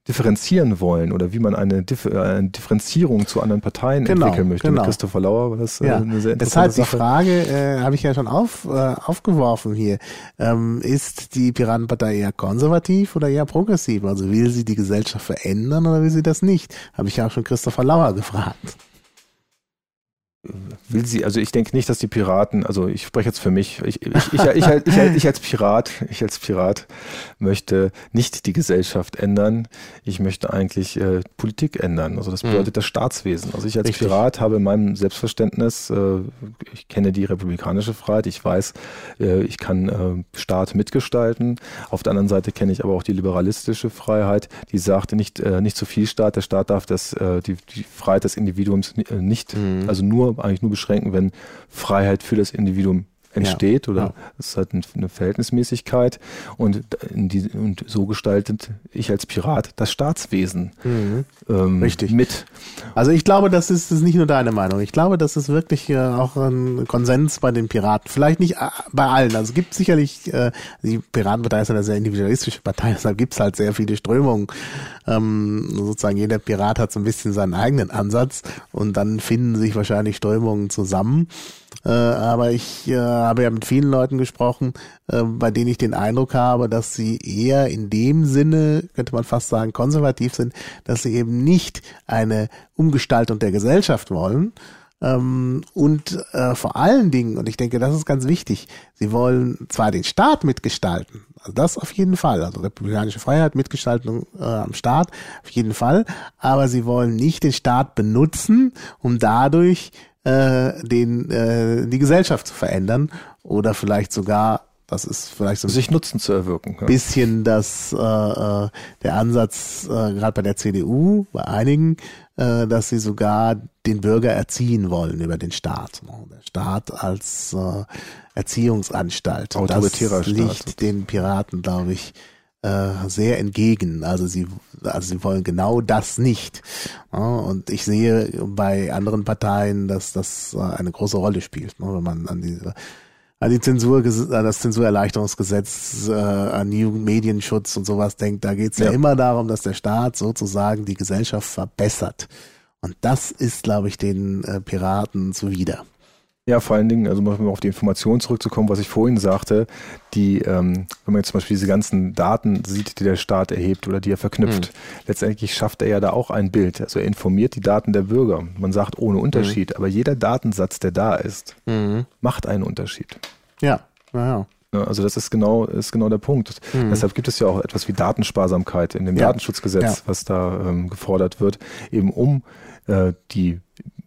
C: differenzieren wollen oder wie man eine, Dif äh, eine Differenzierung zu anderen Parteien genau, entwickeln möchte.
B: Genau.
C: Mit Christopher Lauer war das
B: äh, ja. eine sehr interessante Deshalb Sache. die Frage, äh, habe ich ja schon auf, äh, aufgeworfen hier, ähm, ist die Piratenpartei eher konservativ oder eher progressiv? Also will sie die Gesellschaft verändern oder will sie das nicht? Habe ich ja auch schon Christopher Lauer [LAUGHS] gefragt
C: will sie, also ich denke nicht, dass die Piraten, also ich spreche jetzt für mich, ich, ich, ich, ich, als Pirat, ich als Pirat möchte nicht die Gesellschaft ändern, ich möchte eigentlich äh, Politik ändern, also das mhm. bedeutet das Staatswesen. Also ich als Richtig. Pirat habe in meinem Selbstverständnis, äh, ich kenne die republikanische Freiheit, ich weiß, äh, ich kann äh, Staat mitgestalten, auf der anderen Seite kenne ich aber auch die liberalistische Freiheit, die sagt nicht, äh, nicht zu viel Staat, der Staat darf das, äh, die, die Freiheit des Individuums nicht, mhm. also nur eigentlich nur beschränken, wenn Freiheit für das Individuum entsteht ja, oder ja. es ist halt eine Verhältnismäßigkeit und, die, und so gestaltet ich als Pirat das Staatswesen
B: mhm. ähm, Richtig. mit. Also ich glaube, das ist, das ist nicht nur deine Meinung. Ich glaube, das ist wirklich äh, auch ein Konsens bei den Piraten. Vielleicht nicht äh, bei allen. Also es gibt sicherlich, äh, die Piratenpartei ist eine sehr individualistische Partei, [LAUGHS] deshalb gibt es halt sehr viele Strömungen. Ähm, sozusagen jeder Pirat hat so ein bisschen seinen eigenen Ansatz und dann finden sich wahrscheinlich Strömungen zusammen. Äh, aber ich äh, habe ja mit vielen Leuten gesprochen, äh, bei denen ich den Eindruck habe, dass sie eher in dem Sinne, könnte man fast sagen, konservativ sind, dass sie eben nicht eine Umgestaltung der Gesellschaft wollen, ähm, und äh, vor allen Dingen, und ich denke, das ist ganz wichtig, sie wollen zwar den Staat mitgestalten, also das auf jeden Fall, also republikanische Freiheit, Mitgestaltung äh, am Staat, auf jeden Fall, aber sie wollen nicht den Staat benutzen, um dadurch äh, den, äh, die Gesellschaft zu verändern oder vielleicht sogar das ist vielleicht so
C: ein sich Nutzen zu erwirken.
B: Ja. Bisschen das äh, äh, der Ansatz äh, gerade bei der CDU, bei einigen, äh, dass sie sogar den Bürger erziehen wollen über den Staat. Der Staat als äh, Erziehungsanstalt.
C: Autoritärer
B: das liegt Staat. den Piraten, glaube ich, äh, sehr entgegen. Also sie, also sie wollen genau das nicht. und ich sehe bei anderen Parteien, dass das äh, eine große Rolle spielt, ne, wenn man an diese an die Zensur, an das Zensurerleichterungsgesetz, äh, an Medienschutz und sowas denkt, da geht es ja. ja immer darum, dass der Staat sozusagen die Gesellschaft verbessert. Und das ist, glaube ich, den äh, Piraten zuwider.
C: Ja, vor allen Dingen, also um auf die Information zurückzukommen, was ich vorhin sagte, die, ähm, wenn man jetzt zum Beispiel diese ganzen Daten sieht, die der Staat erhebt oder die er verknüpft, mhm. letztendlich schafft er ja da auch ein Bild. Also er informiert die Daten der Bürger. Man sagt ohne Unterschied, mhm. aber jeder Datensatz, der da ist, mhm. macht einen Unterschied.
B: Ja, ja.
C: Also das ist genau, ist genau der Punkt. Mhm. Deshalb gibt es ja auch etwas wie Datensparsamkeit in dem ja. Datenschutzgesetz, ja. was da ähm, gefordert wird, eben um äh, die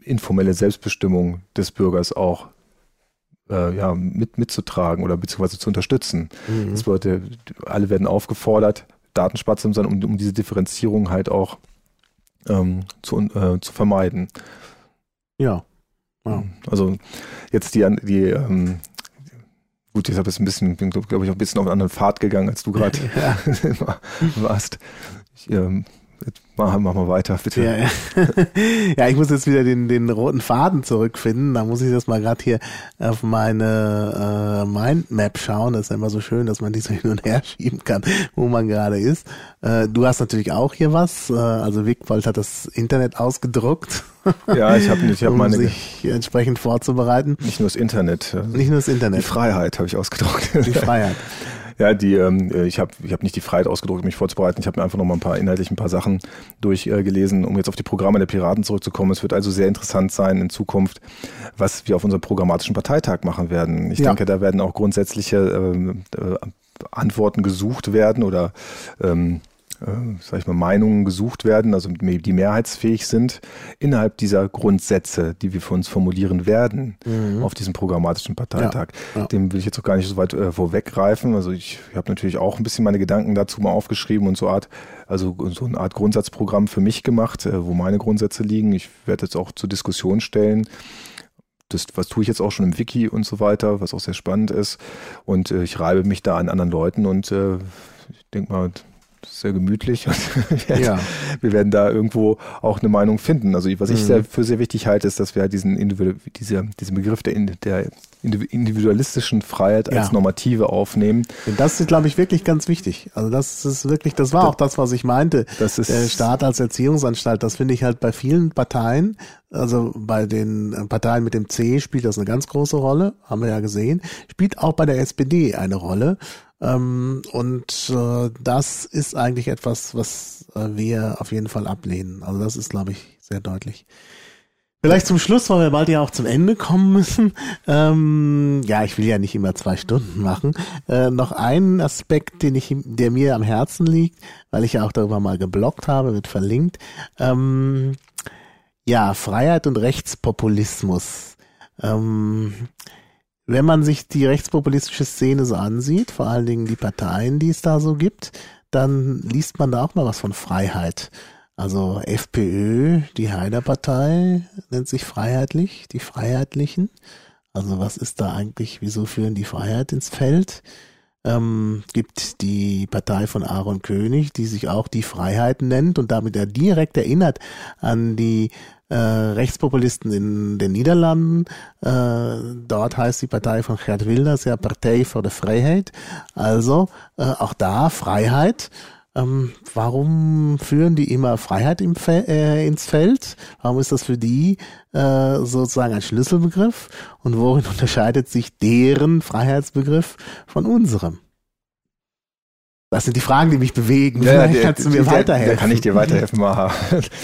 C: informelle Selbstbestimmung des Bürgers auch äh, ja, mit, mitzutragen oder beziehungsweise zu unterstützen. Mhm. Das bedeutet, alle werden aufgefordert, datensparsam sein, um, um diese Differenzierung halt auch ähm, zu, äh, zu vermeiden.
B: Ja.
C: ja. Also jetzt die, die ähm, gut, jetzt habe ich ein bisschen, bin, glaube ich, auch ein bisschen auf einen anderen Pfad gegangen, als du [LAUGHS] gerade ja. [LAUGHS] warst. Ich, ähm, Jetzt mach, mach mal weiter, bitte.
B: Ja, ja. [LAUGHS] ja, ich muss jetzt wieder den, den roten Faden zurückfinden. Da muss ich das mal gerade hier auf meine äh, Mindmap schauen. Das ist ja immer so schön, dass man die so hin und her schieben kann, wo man gerade ist. Äh, du hast natürlich auch hier was. Äh, also Wigbold hat das Internet ausgedruckt.
C: Ja, ich habe ich hab [LAUGHS]
B: um
C: meine
B: sich entsprechend vorzubereiten.
C: Nicht nur das Internet.
B: Nicht nur das Internet.
C: Die Freiheit habe ich ausgedruckt.
B: Die Freiheit. [LAUGHS]
C: Ja, die, ähm, äh, ich habe ich hab nicht die Freiheit ausgedruckt, mich vorzubereiten. Ich habe mir einfach noch mal ein paar inhaltlich ein paar Sachen durchgelesen, äh, um jetzt auf die Programme der Piraten zurückzukommen. Es wird also sehr interessant sein in Zukunft, was wir auf unserem programmatischen Parteitag machen werden. Ich ja. denke, da werden auch grundsätzliche ähm, äh, Antworten gesucht werden oder ähm, äh, sag ich mal, Meinungen gesucht werden, also die mehrheitsfähig sind, innerhalb dieser Grundsätze, die wir für uns formulieren werden mhm. auf diesem programmatischen Parteitag. Ja, ja. Dem will ich jetzt auch gar nicht so weit äh, vorweggreifen. Also ich, ich habe natürlich auch ein bisschen meine Gedanken dazu mal aufgeschrieben und so Art, also so eine Art Grundsatzprogramm für mich gemacht, äh, wo meine Grundsätze liegen. Ich werde jetzt auch zur Diskussion stellen. Das, was tue ich jetzt auch schon im Wiki und so weiter, was auch sehr spannend ist. Und äh, ich reibe mich da an anderen Leuten und äh, ich denke mal, sehr gemütlich und [LAUGHS] wir, ja. wir werden da irgendwo auch eine Meinung finden. Also was ich mhm. sehr, für sehr wichtig halte, ist, dass wir halt diesen, diese, diesen Begriff der, der individualistischen Freiheit ja. als Normative aufnehmen.
B: Das ist, glaube ich, wirklich ganz wichtig. Also das ist wirklich, das war das, auch das, was ich meinte.
C: Das ist
B: der Staat als Erziehungsanstalt, das finde ich halt bei vielen Parteien, also bei den Parteien mit dem C spielt das eine ganz große Rolle, haben wir ja gesehen, spielt auch bei der SPD eine Rolle. Ähm, und äh, das ist eigentlich etwas, was äh, wir auf jeden Fall ablehnen. Also das ist, glaube ich, sehr deutlich. Vielleicht zum Schluss, weil wir bald ja auch zum Ende kommen müssen. Ähm, ja, ich will ja nicht immer zwei Stunden machen. Äh, noch ein Aspekt, den ich, der mir am Herzen liegt, weil ich ja auch darüber mal geblockt habe, wird verlinkt. Ähm, ja, Freiheit und Rechtspopulismus. Ähm, wenn man sich die rechtspopulistische Szene so ansieht, vor allen Dingen die Parteien, die es da so gibt, dann liest man da auch mal was von Freiheit. Also FPÖ, die Heiderpartei, nennt sich freiheitlich, die Freiheitlichen. Also was ist da eigentlich, wieso führen die Freiheit ins Feld? Ähm, gibt die Partei von Aaron König, die sich auch die Freiheit nennt und damit er direkt erinnert an die äh, Rechtspopulisten in den Niederlanden. Äh, dort heißt die Partei von Gerd Wilders ja Partei für die Freiheit. Also äh, auch da Freiheit. Ähm, warum führen die immer Freiheit im Fe äh, ins Feld? Warum ist das für die äh, sozusagen ein Schlüsselbegriff? Und worin [LAUGHS] unterscheidet sich deren Freiheitsbegriff von unserem? Das sind die Fragen, die mich bewegen.
C: Ja, Vielleicht kannst du mir der, weiterhelfen. Da kann ich dir weiterhelfen, Maha.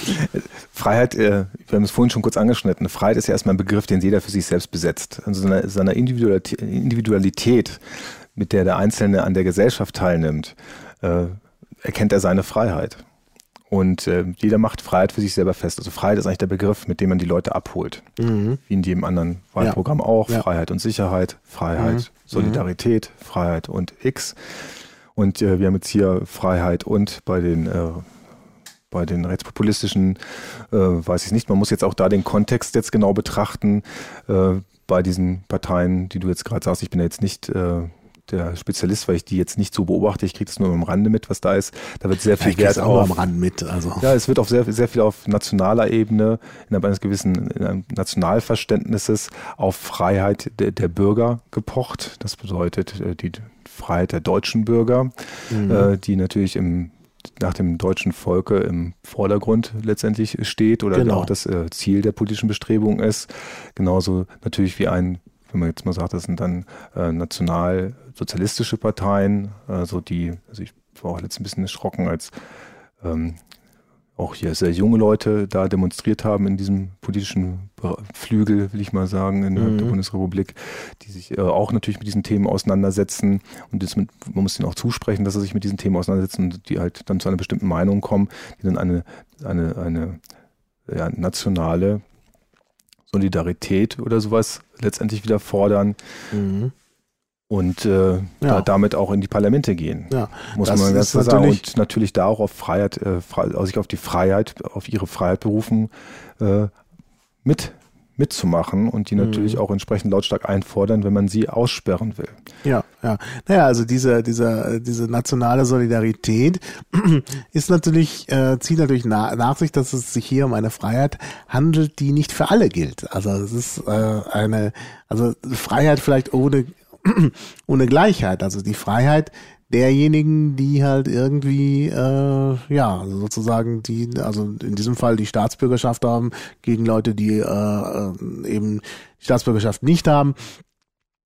C: [LAUGHS] Freiheit, äh, wir haben es vorhin schon kurz angeschnitten. Freiheit ist ja erstmal ein Begriff, den jeder für sich selbst besetzt. Also seiner, seiner Individualität, mit der der Einzelne an der Gesellschaft teilnimmt, äh, erkennt er seine Freiheit. Und äh, jeder macht Freiheit für sich selber fest. Also Freiheit ist eigentlich der Begriff, mit dem man die Leute abholt. Mhm. Wie in jedem anderen Wahlprogramm ja. auch. Ja. Freiheit und Sicherheit, Freiheit, mhm. Solidarität, Freiheit und X. Und äh, wir haben jetzt hier Freiheit und bei den äh, bei den rechtspopulistischen äh, weiß ich nicht. Man muss jetzt auch da den Kontext jetzt genau betrachten. Äh, bei diesen Parteien, die du jetzt gerade sagst, ich bin ja jetzt nicht äh, der Spezialist, weil ich die jetzt nicht so beobachte. Ich kriege das nur am Rande mit, was da ist. Da wird sehr viel Wert
B: auch auf. am Rand mit. Also.
C: Ja, es wird auch sehr, sehr viel auf nationaler Ebene, in eines gewissen in Nationalverständnisses auf Freiheit der, der Bürger gepocht. Das bedeutet äh, die Freiheit der deutschen Bürger, mhm. äh, die natürlich im nach dem deutschen Volke im Vordergrund letztendlich steht oder genau. auch das äh, Ziel der politischen Bestrebung ist. Genauso natürlich wie ein wenn man jetzt mal sagt, das sind dann äh, nationalsozialistische Parteien, also die, also ich war auch letztens ein bisschen erschrocken, als ähm, auch hier sehr junge Leute da demonstriert haben in diesem politischen Flügel, will ich mal sagen, in mhm. der Bundesrepublik, die sich äh, auch natürlich mit diesen Themen auseinandersetzen und das mit, man muss ihnen auch zusprechen, dass sie sich mit diesen Themen auseinandersetzen und die halt dann zu einer bestimmten Meinung kommen, die dann eine, eine, eine ja, nationale Solidarität oder sowas letztendlich wieder fordern. Mhm. Und äh, ja. da, damit auch in die Parlamente gehen, ja, muss man ganz klar sagen. Und natürlich da auch auf Freiheit, äh, frei, sich auf die Freiheit, auf ihre Freiheit berufen, äh, mit mitzumachen und die natürlich mhm. auch entsprechend lautstark einfordern, wenn man sie aussperren will.
B: Ja, ja. Naja, also diese, diese, diese nationale Solidarität [CLEARS THROAT] ist natürlich, äh, zieht natürlich na, nach sich, dass es sich hier um eine Freiheit handelt, die nicht für alle gilt. Also es ist äh, eine, also Freiheit vielleicht ohne, [CLEARS THROAT] ohne Gleichheit. Also die Freiheit, derjenigen, die halt irgendwie, äh, ja, sozusagen die, also in diesem Fall die Staatsbürgerschaft haben, gegen Leute, die äh, äh eben die Staatsbürgerschaft nicht haben.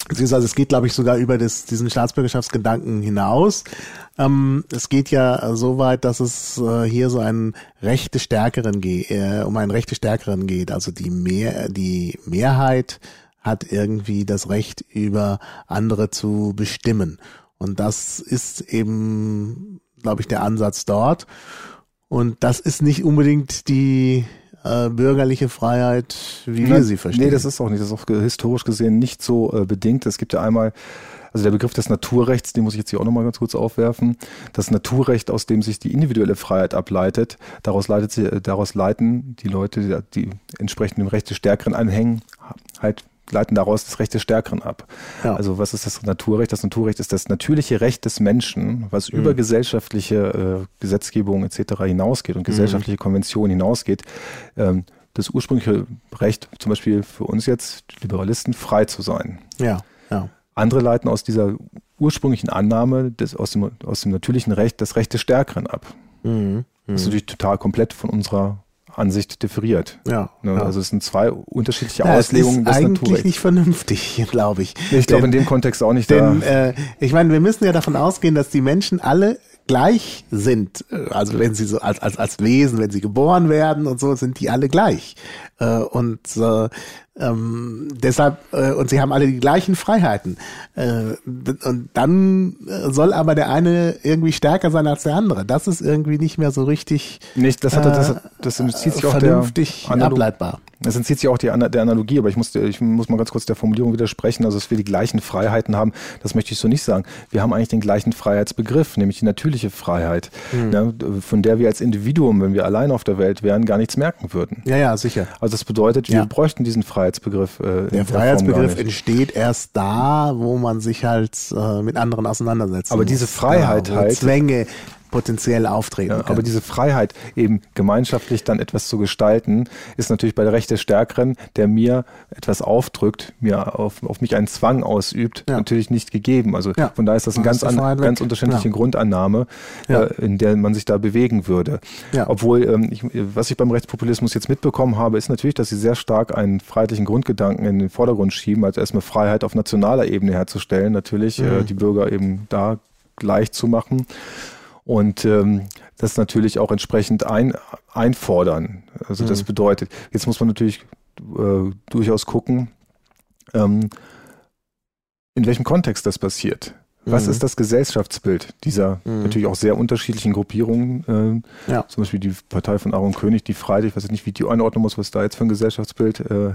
B: Beziehungsweise es geht, glaube ich, sogar über das, diesen Staatsbürgerschaftsgedanken hinaus. Ähm, es geht ja so weit, dass es äh, hier so einen Rechte Stärkeren geht, äh, um einen Rechte Stärkeren geht. Also die mehr, die Mehrheit hat irgendwie das Recht über andere zu bestimmen. Und das ist eben, glaube ich, der Ansatz dort. Und das ist nicht unbedingt die äh, bürgerliche Freiheit, wie Nein, wir sie verstehen. Nee,
C: das ist auch nicht. Das ist auch historisch gesehen nicht so äh, bedingt. Es gibt ja einmal also der Begriff des Naturrechts, den muss ich jetzt hier auch nochmal ganz kurz aufwerfen. Das Naturrecht, aus dem sich die individuelle Freiheit ableitet, daraus, leitet sie, äh, daraus leiten die Leute, die, die entsprechend dem Recht des Stärkeren anhängen, halt leiten daraus das Recht des Stärkeren ab. Ja. Also was ist das Naturrecht? Das Naturrecht ist das natürliche Recht des Menschen, was mhm. über gesellschaftliche äh, Gesetzgebung etc. hinausgeht und mhm. gesellschaftliche Konventionen hinausgeht. Ähm, das ursprüngliche Recht, zum Beispiel für uns jetzt Liberalisten, frei zu sein.
B: Ja, ja.
C: Andere leiten aus dieser ursprünglichen Annahme des, aus, dem, aus dem natürlichen Recht das Recht des Stärkeren ab. Mhm. Das ist mhm. natürlich total komplett von unserer Ansicht differiert.
B: Ja,
C: ne?
B: ja.
C: Also es sind zwei unterschiedliche ja, Auslegungen
B: des Naturrechts. eigentlich nicht vernünftig, [LAUGHS] glaube ich.
C: Ich glaube in dem Kontext auch nicht.
B: Denn äh, ich meine, wir müssen ja davon ausgehen, dass die Menschen alle gleich sind. Also wenn sie so als, als, als Wesen, wenn sie geboren werden und so, sind die alle gleich. Äh, und äh, ähm, deshalb, äh, und sie haben alle die gleichen Freiheiten. Äh, und dann soll aber der eine irgendwie stärker sein als der andere. Das ist irgendwie nicht mehr so richtig
C: nicht, das, hat, das, das, das zieht sich
B: vernünftig auch der, ableitbar.
C: Das entzieht sich auch die, der Analogie, aber ich muss, ich muss mal ganz kurz der Formulierung widersprechen. Also, dass wir die gleichen Freiheiten haben, das möchte ich so nicht sagen. Wir haben eigentlich den gleichen Freiheitsbegriff, nämlich die natürliche Freiheit, mhm. ne, von der wir als Individuum, wenn wir allein auf der Welt wären, gar nichts merken würden.
B: Ja, ja, sicher.
C: Also, das bedeutet, wir ja. bräuchten diesen Freiheitsbegriff.
B: Äh, der Freiheitsbegriff entsteht erst da, wo man sich halt äh, mit anderen auseinandersetzt.
C: Aber diese Freiheit
B: ja,
C: halt.
B: Zwänge potenziell auftreten ja,
C: Aber diese Freiheit, eben gemeinschaftlich dann etwas zu gestalten, ist natürlich bei der Recht des Stärkeren, der mir etwas aufdrückt, mir auf, auf mich einen Zwang ausübt, ja. natürlich nicht gegeben. Also ja. von daher ist das eine ganz, an, ganz unterschiedliche Grundannahme, äh, in der man sich da bewegen würde. Obwohl, ähm, ich, was ich beim Rechtspopulismus jetzt mitbekommen habe, ist natürlich, dass sie sehr stark einen freiheitlichen Grundgedanken in den Vordergrund schieben, also erstmal Freiheit auf nationaler Ebene herzustellen, natürlich mhm. äh, die Bürger eben da gleich zu machen und ähm, das natürlich auch entsprechend ein, einfordern. Also mhm. das bedeutet, jetzt muss man natürlich äh, durchaus gucken, ähm, in welchem Kontext das passiert. Was mhm. ist das Gesellschaftsbild dieser mhm. natürlich auch sehr unterschiedlichen Gruppierungen? Äh, ja. Zum Beispiel die Partei von Aaron König, die Freitag, ich weiß nicht, wie die einordnen muss, was da jetzt für ein Gesellschaftsbild äh,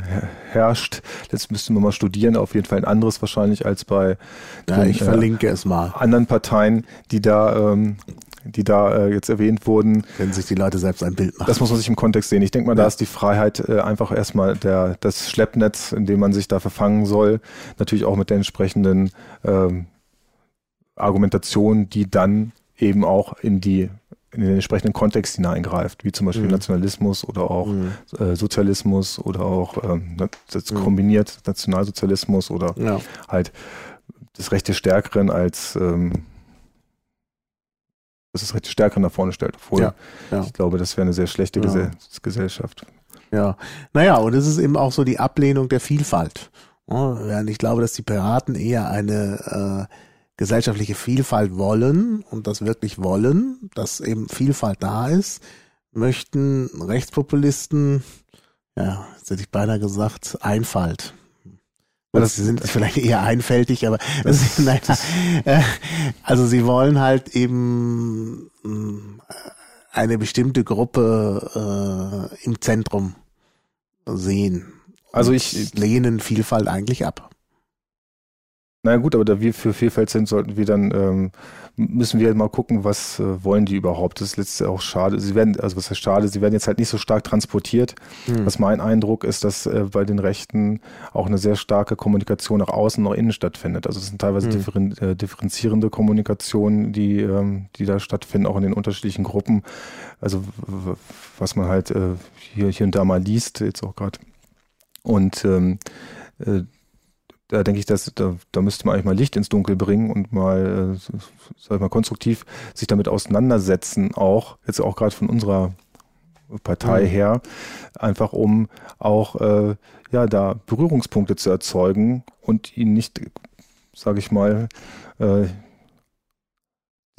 C: herrscht. Das müssten wir mal studieren, auf jeden Fall ein anderes wahrscheinlich als bei
B: ja, den, ich verlinke äh, es mal.
C: anderen Parteien, die da ähm, die da äh, jetzt erwähnt wurden.
B: Wenn sich die Leute selbst ein Bild machen.
C: Das muss man sich im Kontext sehen. Ich denke mal, ja. da ist die Freiheit äh, einfach erstmal der, das Schleppnetz, in dem man sich da verfangen soll. Natürlich auch mit den entsprechenden ähm, Argumentation, die dann eben auch in die in den entsprechenden Kontext hineingreift, wie zum Beispiel mhm. Nationalismus oder auch mhm. äh, Sozialismus oder auch ähm, das mhm. kombiniert Nationalsozialismus oder ja. halt das Recht des Stärkeren als ähm, das das Recht des Stärkeren nach vorne stellt. Obwohl ja, ja. ich glaube, das wäre eine sehr schlechte Gesell Gesellschaft.
B: Ja, naja, und es ist eben auch so die Ablehnung der Vielfalt. Ja, ich glaube, dass die Piraten eher eine äh, gesellschaftliche Vielfalt wollen und das wirklich wollen, dass eben Vielfalt da ist, möchten Rechtspopulisten, ja, jetzt hätte ich beinahe gesagt, Einfalt. Das sie sind vielleicht eher einfältig, aber das, naja, äh, also sie wollen halt eben äh, eine bestimmte Gruppe äh, im Zentrum sehen.
C: Also ich
B: lehnen Vielfalt eigentlich ab.
C: Na gut, aber da wir für Vielfalt sind, sollten wir dann, ähm, müssen wir mal gucken, was äh, wollen die überhaupt. Das ist letztlich auch schade. Sie werden, also was heißt schade, sie werden jetzt halt nicht so stark transportiert. Hm. Was mein Eindruck ist, dass äh, bei den Rechten auch eine sehr starke Kommunikation nach außen, nach innen stattfindet. Also es sind teilweise hm. differen, äh, differenzierende Kommunikationen, die, ähm, die da stattfinden, auch in den unterschiedlichen Gruppen. Also was man halt äh, hier, hier und da mal liest, jetzt auch gerade. Und ähm, äh, da denke ich, dass da, da müsste man eigentlich mal Licht ins Dunkel bringen und mal, äh, sag ich mal, konstruktiv sich damit auseinandersetzen, auch jetzt auch gerade von unserer Partei mhm. her, einfach um auch äh, ja da Berührungspunkte zu erzeugen und ihn nicht, sage ich mal, äh,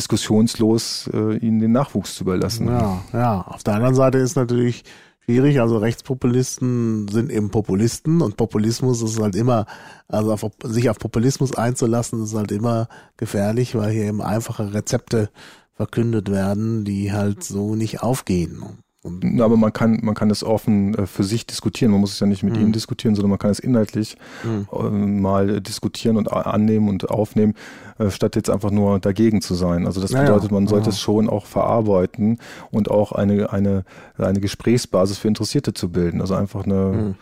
C: diskussionslos äh, ihnen den Nachwuchs zu überlassen.
B: Ja, ja. Auf der anderen Seite ist natürlich schwierig. Also Rechtspopulisten sind eben Populisten und Populismus ist halt immer, also auf, sich auf Populismus einzulassen, ist halt immer gefährlich, weil hier eben einfache Rezepte verkündet werden, die halt so nicht aufgehen.
C: Aber man kann, man kann es offen äh, für sich diskutieren. Man muss es ja nicht mit mhm. ihm diskutieren, sondern man kann es inhaltlich mhm. mal diskutieren und annehmen und aufnehmen, äh, statt jetzt einfach nur dagegen zu sein. Also das bedeutet, man sollte ja. es schon auch verarbeiten und auch eine, eine, eine Gesprächsbasis für Interessierte zu bilden. Also einfach eine,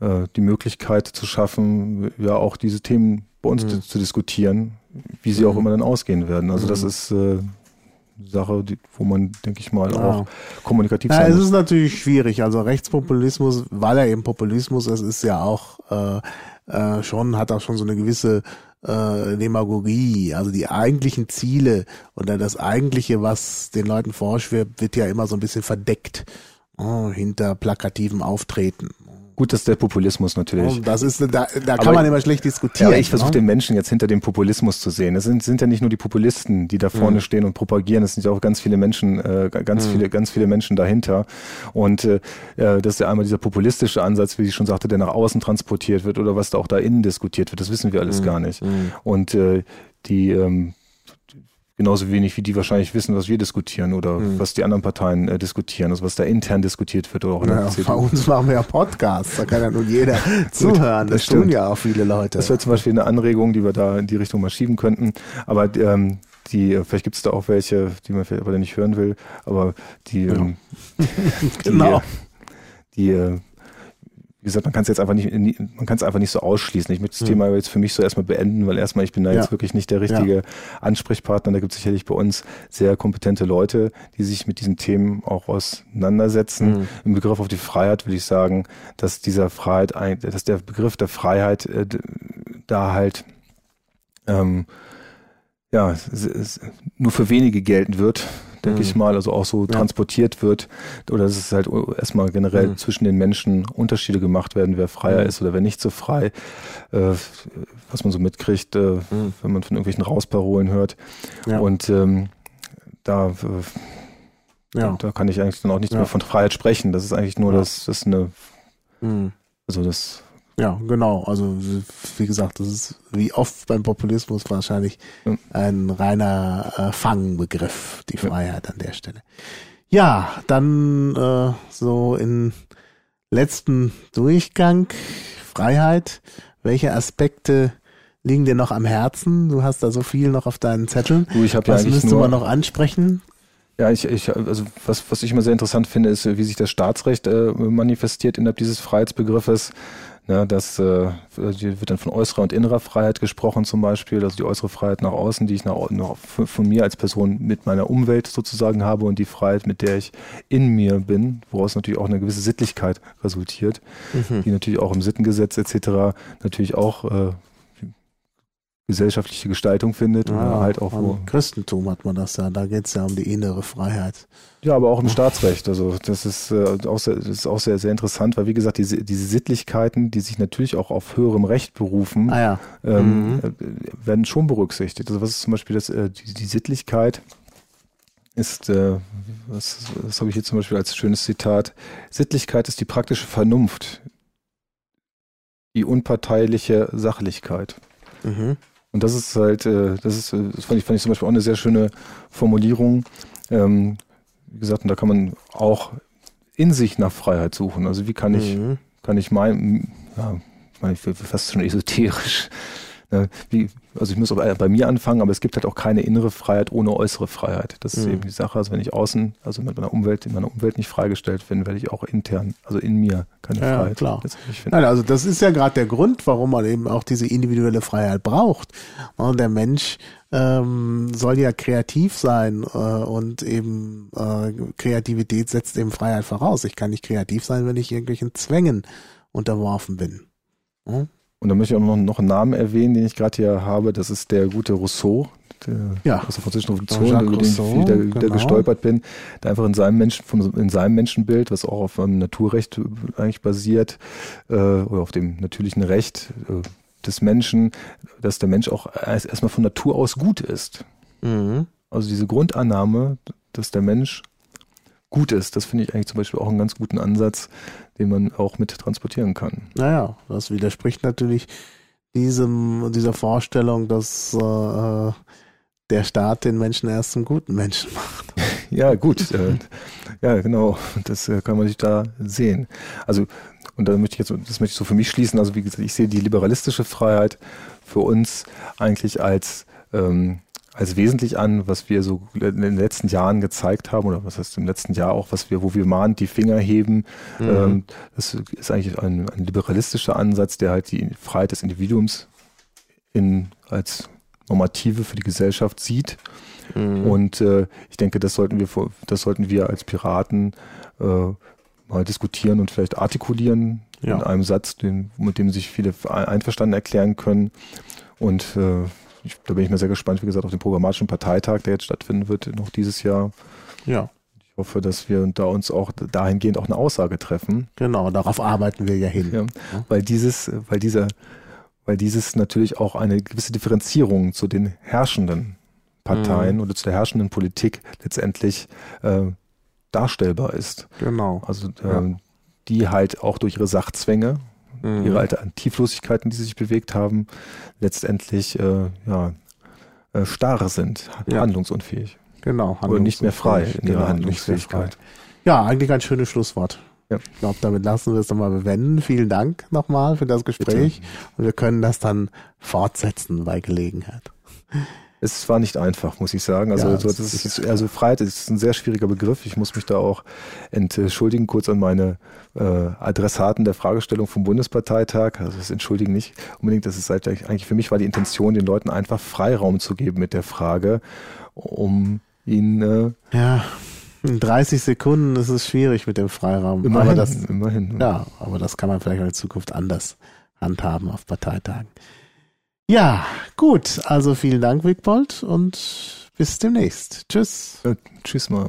C: mhm. äh, die Möglichkeit zu schaffen, ja auch diese Themen bei uns mhm. zu, zu, diskutieren, wie sie auch mhm. immer dann ausgehen werden. Also das mhm. ist äh, Sache, die, wo man, denke ich mal, ja. auch kommunikativ
B: ja, sein muss. Es ist natürlich schwierig. Also Rechtspopulismus, weil er eben Populismus ist, ist ja auch äh, äh, schon, hat auch schon so eine gewisse äh, Demagogie. Also die eigentlichen Ziele oder das eigentliche, was den Leuten vorschwebt, wird ja immer so ein bisschen verdeckt oh, hinter plakativem Auftreten.
C: Gut, dass der Populismus natürlich.
B: Oh, das ist, da, da kann aber, man immer schlecht diskutieren.
C: Ja, ich versuche ne? den Menschen jetzt hinter dem Populismus zu sehen. Es sind, sind ja nicht nur die Populisten, die da vorne mhm. stehen und propagieren. Es sind ja auch ganz viele Menschen, äh, ganz mhm. viele, ganz viele Menschen dahinter. Und äh, das ist ja einmal dieser populistische Ansatz, wie ich schon sagte, der nach außen transportiert wird oder was da auch da innen diskutiert wird. Das wissen wir alles mhm. gar nicht. Mhm. Und äh, die ähm, genauso wenig wie die wahrscheinlich wissen, was wir diskutieren oder mhm. was die anderen Parteien äh, diskutieren, also was da intern diskutiert wird oder auch
B: der Bei uns machen wir ja Podcasts, da kann ja nun jeder [LAUGHS] zuhören. Das, das tun ja auch viele Leute.
C: Das wäre zum Beispiel eine Anregung, die wir da in die Richtung mal schieben könnten. Aber ähm, die, äh, vielleicht gibt es da auch welche, die man vielleicht aber nicht hören will, aber die, ja. [LAUGHS] ähm,
B: genau.
C: die, die äh, wie gesagt, man kann es jetzt einfach nicht, man kann es einfach nicht so ausschließen. Ich möchte das mhm. Thema jetzt für mich so erstmal beenden, weil erstmal ich bin da ja. jetzt wirklich nicht der richtige ja. Ansprechpartner. Da gibt es sicherlich bei uns sehr kompetente Leute, die sich mit diesen Themen auch auseinandersetzen. Mhm. Im Begriff auf die Freiheit würde ich sagen, dass dieser Freiheit, dass der Begriff der Freiheit äh, da halt ähm, ja, nur für wenige gelten wird, denke mhm. ich mal, also auch so ja. transportiert wird oder dass es halt erstmal generell mhm. zwischen den Menschen Unterschiede gemacht werden, wer freier mhm. ist oder wer nicht so frei, äh, was man so mitkriegt, äh, mhm. wenn man von irgendwelchen Rausparolen hört. Ja. Und ähm, da, äh, ja. da kann ich eigentlich dann auch nicht mehr von Freiheit sprechen. Das ist eigentlich nur das, das ist eine, mhm. also das
B: ja, genau. Also wie gesagt, das ist wie oft beim Populismus wahrscheinlich ein reiner äh, Fangbegriff, die Freiheit an der Stelle. Ja, dann äh, so in letzten Durchgang Freiheit. Welche Aspekte liegen dir noch am Herzen? Du hast da so viel noch auf deinen Zetteln.
C: Du, ich hab ja
B: Was müsste man noch ansprechen?
C: Ja, ich, ich, also was, was ich immer sehr interessant finde, ist, wie sich das Staatsrecht äh, manifestiert innerhalb dieses Freiheitsbegriffes Ne, das äh, wird dann von äußerer und innerer Freiheit gesprochen zum Beispiel, also die äußere Freiheit nach außen, die ich nach, nach, von mir als Person mit meiner Umwelt sozusagen habe und die Freiheit, mit der ich in mir bin, woraus natürlich auch eine gewisse Sittlichkeit resultiert, mhm. die natürlich auch im Sittengesetz etc. natürlich auch äh, gesellschaftliche Gestaltung findet.
B: Ja, halt auch Im Christentum hat man das ja, da geht es ja um die innere Freiheit.
C: Ja, aber auch im Staatsrecht. Also das ist, äh, auch, sehr, das ist auch sehr, sehr interessant, weil wie gesagt, diese, diese Sittlichkeiten, die sich natürlich auch auf höherem Recht berufen,
B: ah, ja.
C: ähm, mhm. Äh, werden schon berücksichtigt. Also was ist zum Beispiel das, äh, die, die Sittlichkeit? ist, äh, was, was habe ich hier zum Beispiel als schönes Zitat, Sittlichkeit ist die praktische Vernunft, die unparteiliche Sachlichkeit. Mhm. Und das ist halt, äh, das ist, äh, das fand ich, fand ich zum Beispiel auch eine sehr schöne Formulierung. Ähm, wie gesagt, und da kann man auch in sich nach Freiheit suchen. Also wie kann ich, mhm. kann ich mein, ja, ich meine, fast schon esoterisch, wie, also ich muss bei mir anfangen, aber es gibt halt auch keine innere Freiheit ohne äußere Freiheit. Das ist mhm. eben die Sache. Also wenn ich außen, also mit meiner Umwelt, in meiner Umwelt nicht freigestellt bin, werde ich auch intern, also in mir keine ja, Freiheit.
B: Klar. Nein, also das ist ja gerade der Grund, warum man eben auch diese individuelle Freiheit braucht. Und der Mensch ähm, soll ja kreativ sein äh, und eben äh, Kreativität setzt eben Freiheit voraus. Ich kann nicht kreativ sein, wenn ich irgendwelchen Zwängen unterworfen bin.
C: Hm? Und da möchte ich auch noch, noch einen Namen erwähnen, den ich gerade hier habe. Das ist der gute Rousseau, der,
B: ja.
C: aus der französischen Revolution, über den ich wieder, genau. gestolpert bin, der einfach in seinem Menschen, in seinem Menschenbild, was auch auf einem Naturrecht eigentlich basiert, äh, oder auf dem natürlichen Recht äh, des Menschen, dass der Mensch auch erst, erstmal von Natur aus gut ist. Mhm. Also diese Grundannahme, dass der Mensch gut ist. Das finde ich eigentlich zum Beispiel auch einen ganz guten Ansatz, den man auch mit transportieren kann.
B: Naja, das widerspricht natürlich diesem, dieser Vorstellung, dass äh, der Staat den Menschen erst zum guten Menschen macht. [LAUGHS]
C: Ja, gut. Äh, ja, genau. Das äh, kann man sich da sehen. Also, und da möchte ich jetzt, das möchte ich so für mich schließen. Also, wie gesagt, ich sehe die liberalistische Freiheit für uns eigentlich als ähm, als wesentlich an, was wir so in den letzten Jahren gezeigt haben, oder was heißt im letzten Jahr auch, was wir, wo wir mahnend die Finger heben. Mhm. Ähm, das ist eigentlich ein, ein, liberalistischer Ansatz, der halt die Freiheit des Individuums in, als Normative für die Gesellschaft sieht. Mhm. Und äh, ich denke, das sollten wir, das sollten wir als Piraten äh, mal diskutieren und vielleicht artikulieren ja. in einem Satz, den, mit dem sich viele einverstanden erklären können. Und äh, ich, da bin ich mir sehr gespannt, wie gesagt, auf den programmatischen Parteitag, der jetzt stattfinden wird, noch dieses Jahr.
B: Ja.
C: Ich hoffe, dass wir da uns auch dahingehend auch eine Aussage treffen.
B: Genau, darauf arbeiten wir ja hin. Ja,
C: weil dieses, weil dieser, weil dieses natürlich auch eine gewisse Differenzierung zu den herrschenden Parteien mhm. oder zu der herrschenden Politik letztendlich äh, darstellbar ist.
B: Genau.
C: Also ähm, ja. die halt auch durch ihre Sachzwänge mhm. ihre Alternativlosigkeiten, die sie sich bewegt haben, letztendlich äh, ja, äh, starr sind, ja. handlungsunfähig.
B: Genau.
C: Oder nicht mehr frei in ihrer genau, Handlungsfähigkeit.
B: Ja, eigentlich ein schönes Schlusswort. Ja. Ich glaube, damit lassen wir es nochmal bewenden. Vielen Dank nochmal für das Gespräch. Bitte. Und wir können das dann fortsetzen bei Gelegenheit.
C: Es war nicht einfach, muss ich sagen. Also, ja, so, das ist, also Freiheit ist ein sehr schwieriger Begriff. Ich muss mich da auch entschuldigen, kurz an meine äh, Adressaten der Fragestellung vom Bundesparteitag. Also das entschuldigen nicht unbedingt. Das ist halt eigentlich für mich war die Intention, den Leuten einfach Freiraum zu geben mit der Frage, um ihnen
B: äh, ja. In 30 Sekunden ist es schwierig mit dem Freiraum.
C: Immerhin,
B: aber das,
C: immerhin.
B: Ja, aber das kann man vielleicht in Zukunft anders handhaben auf Parteitagen. Ja, gut. Also vielen Dank, Wigbold, und bis demnächst. Tschüss.
C: Ja, tschüss mal.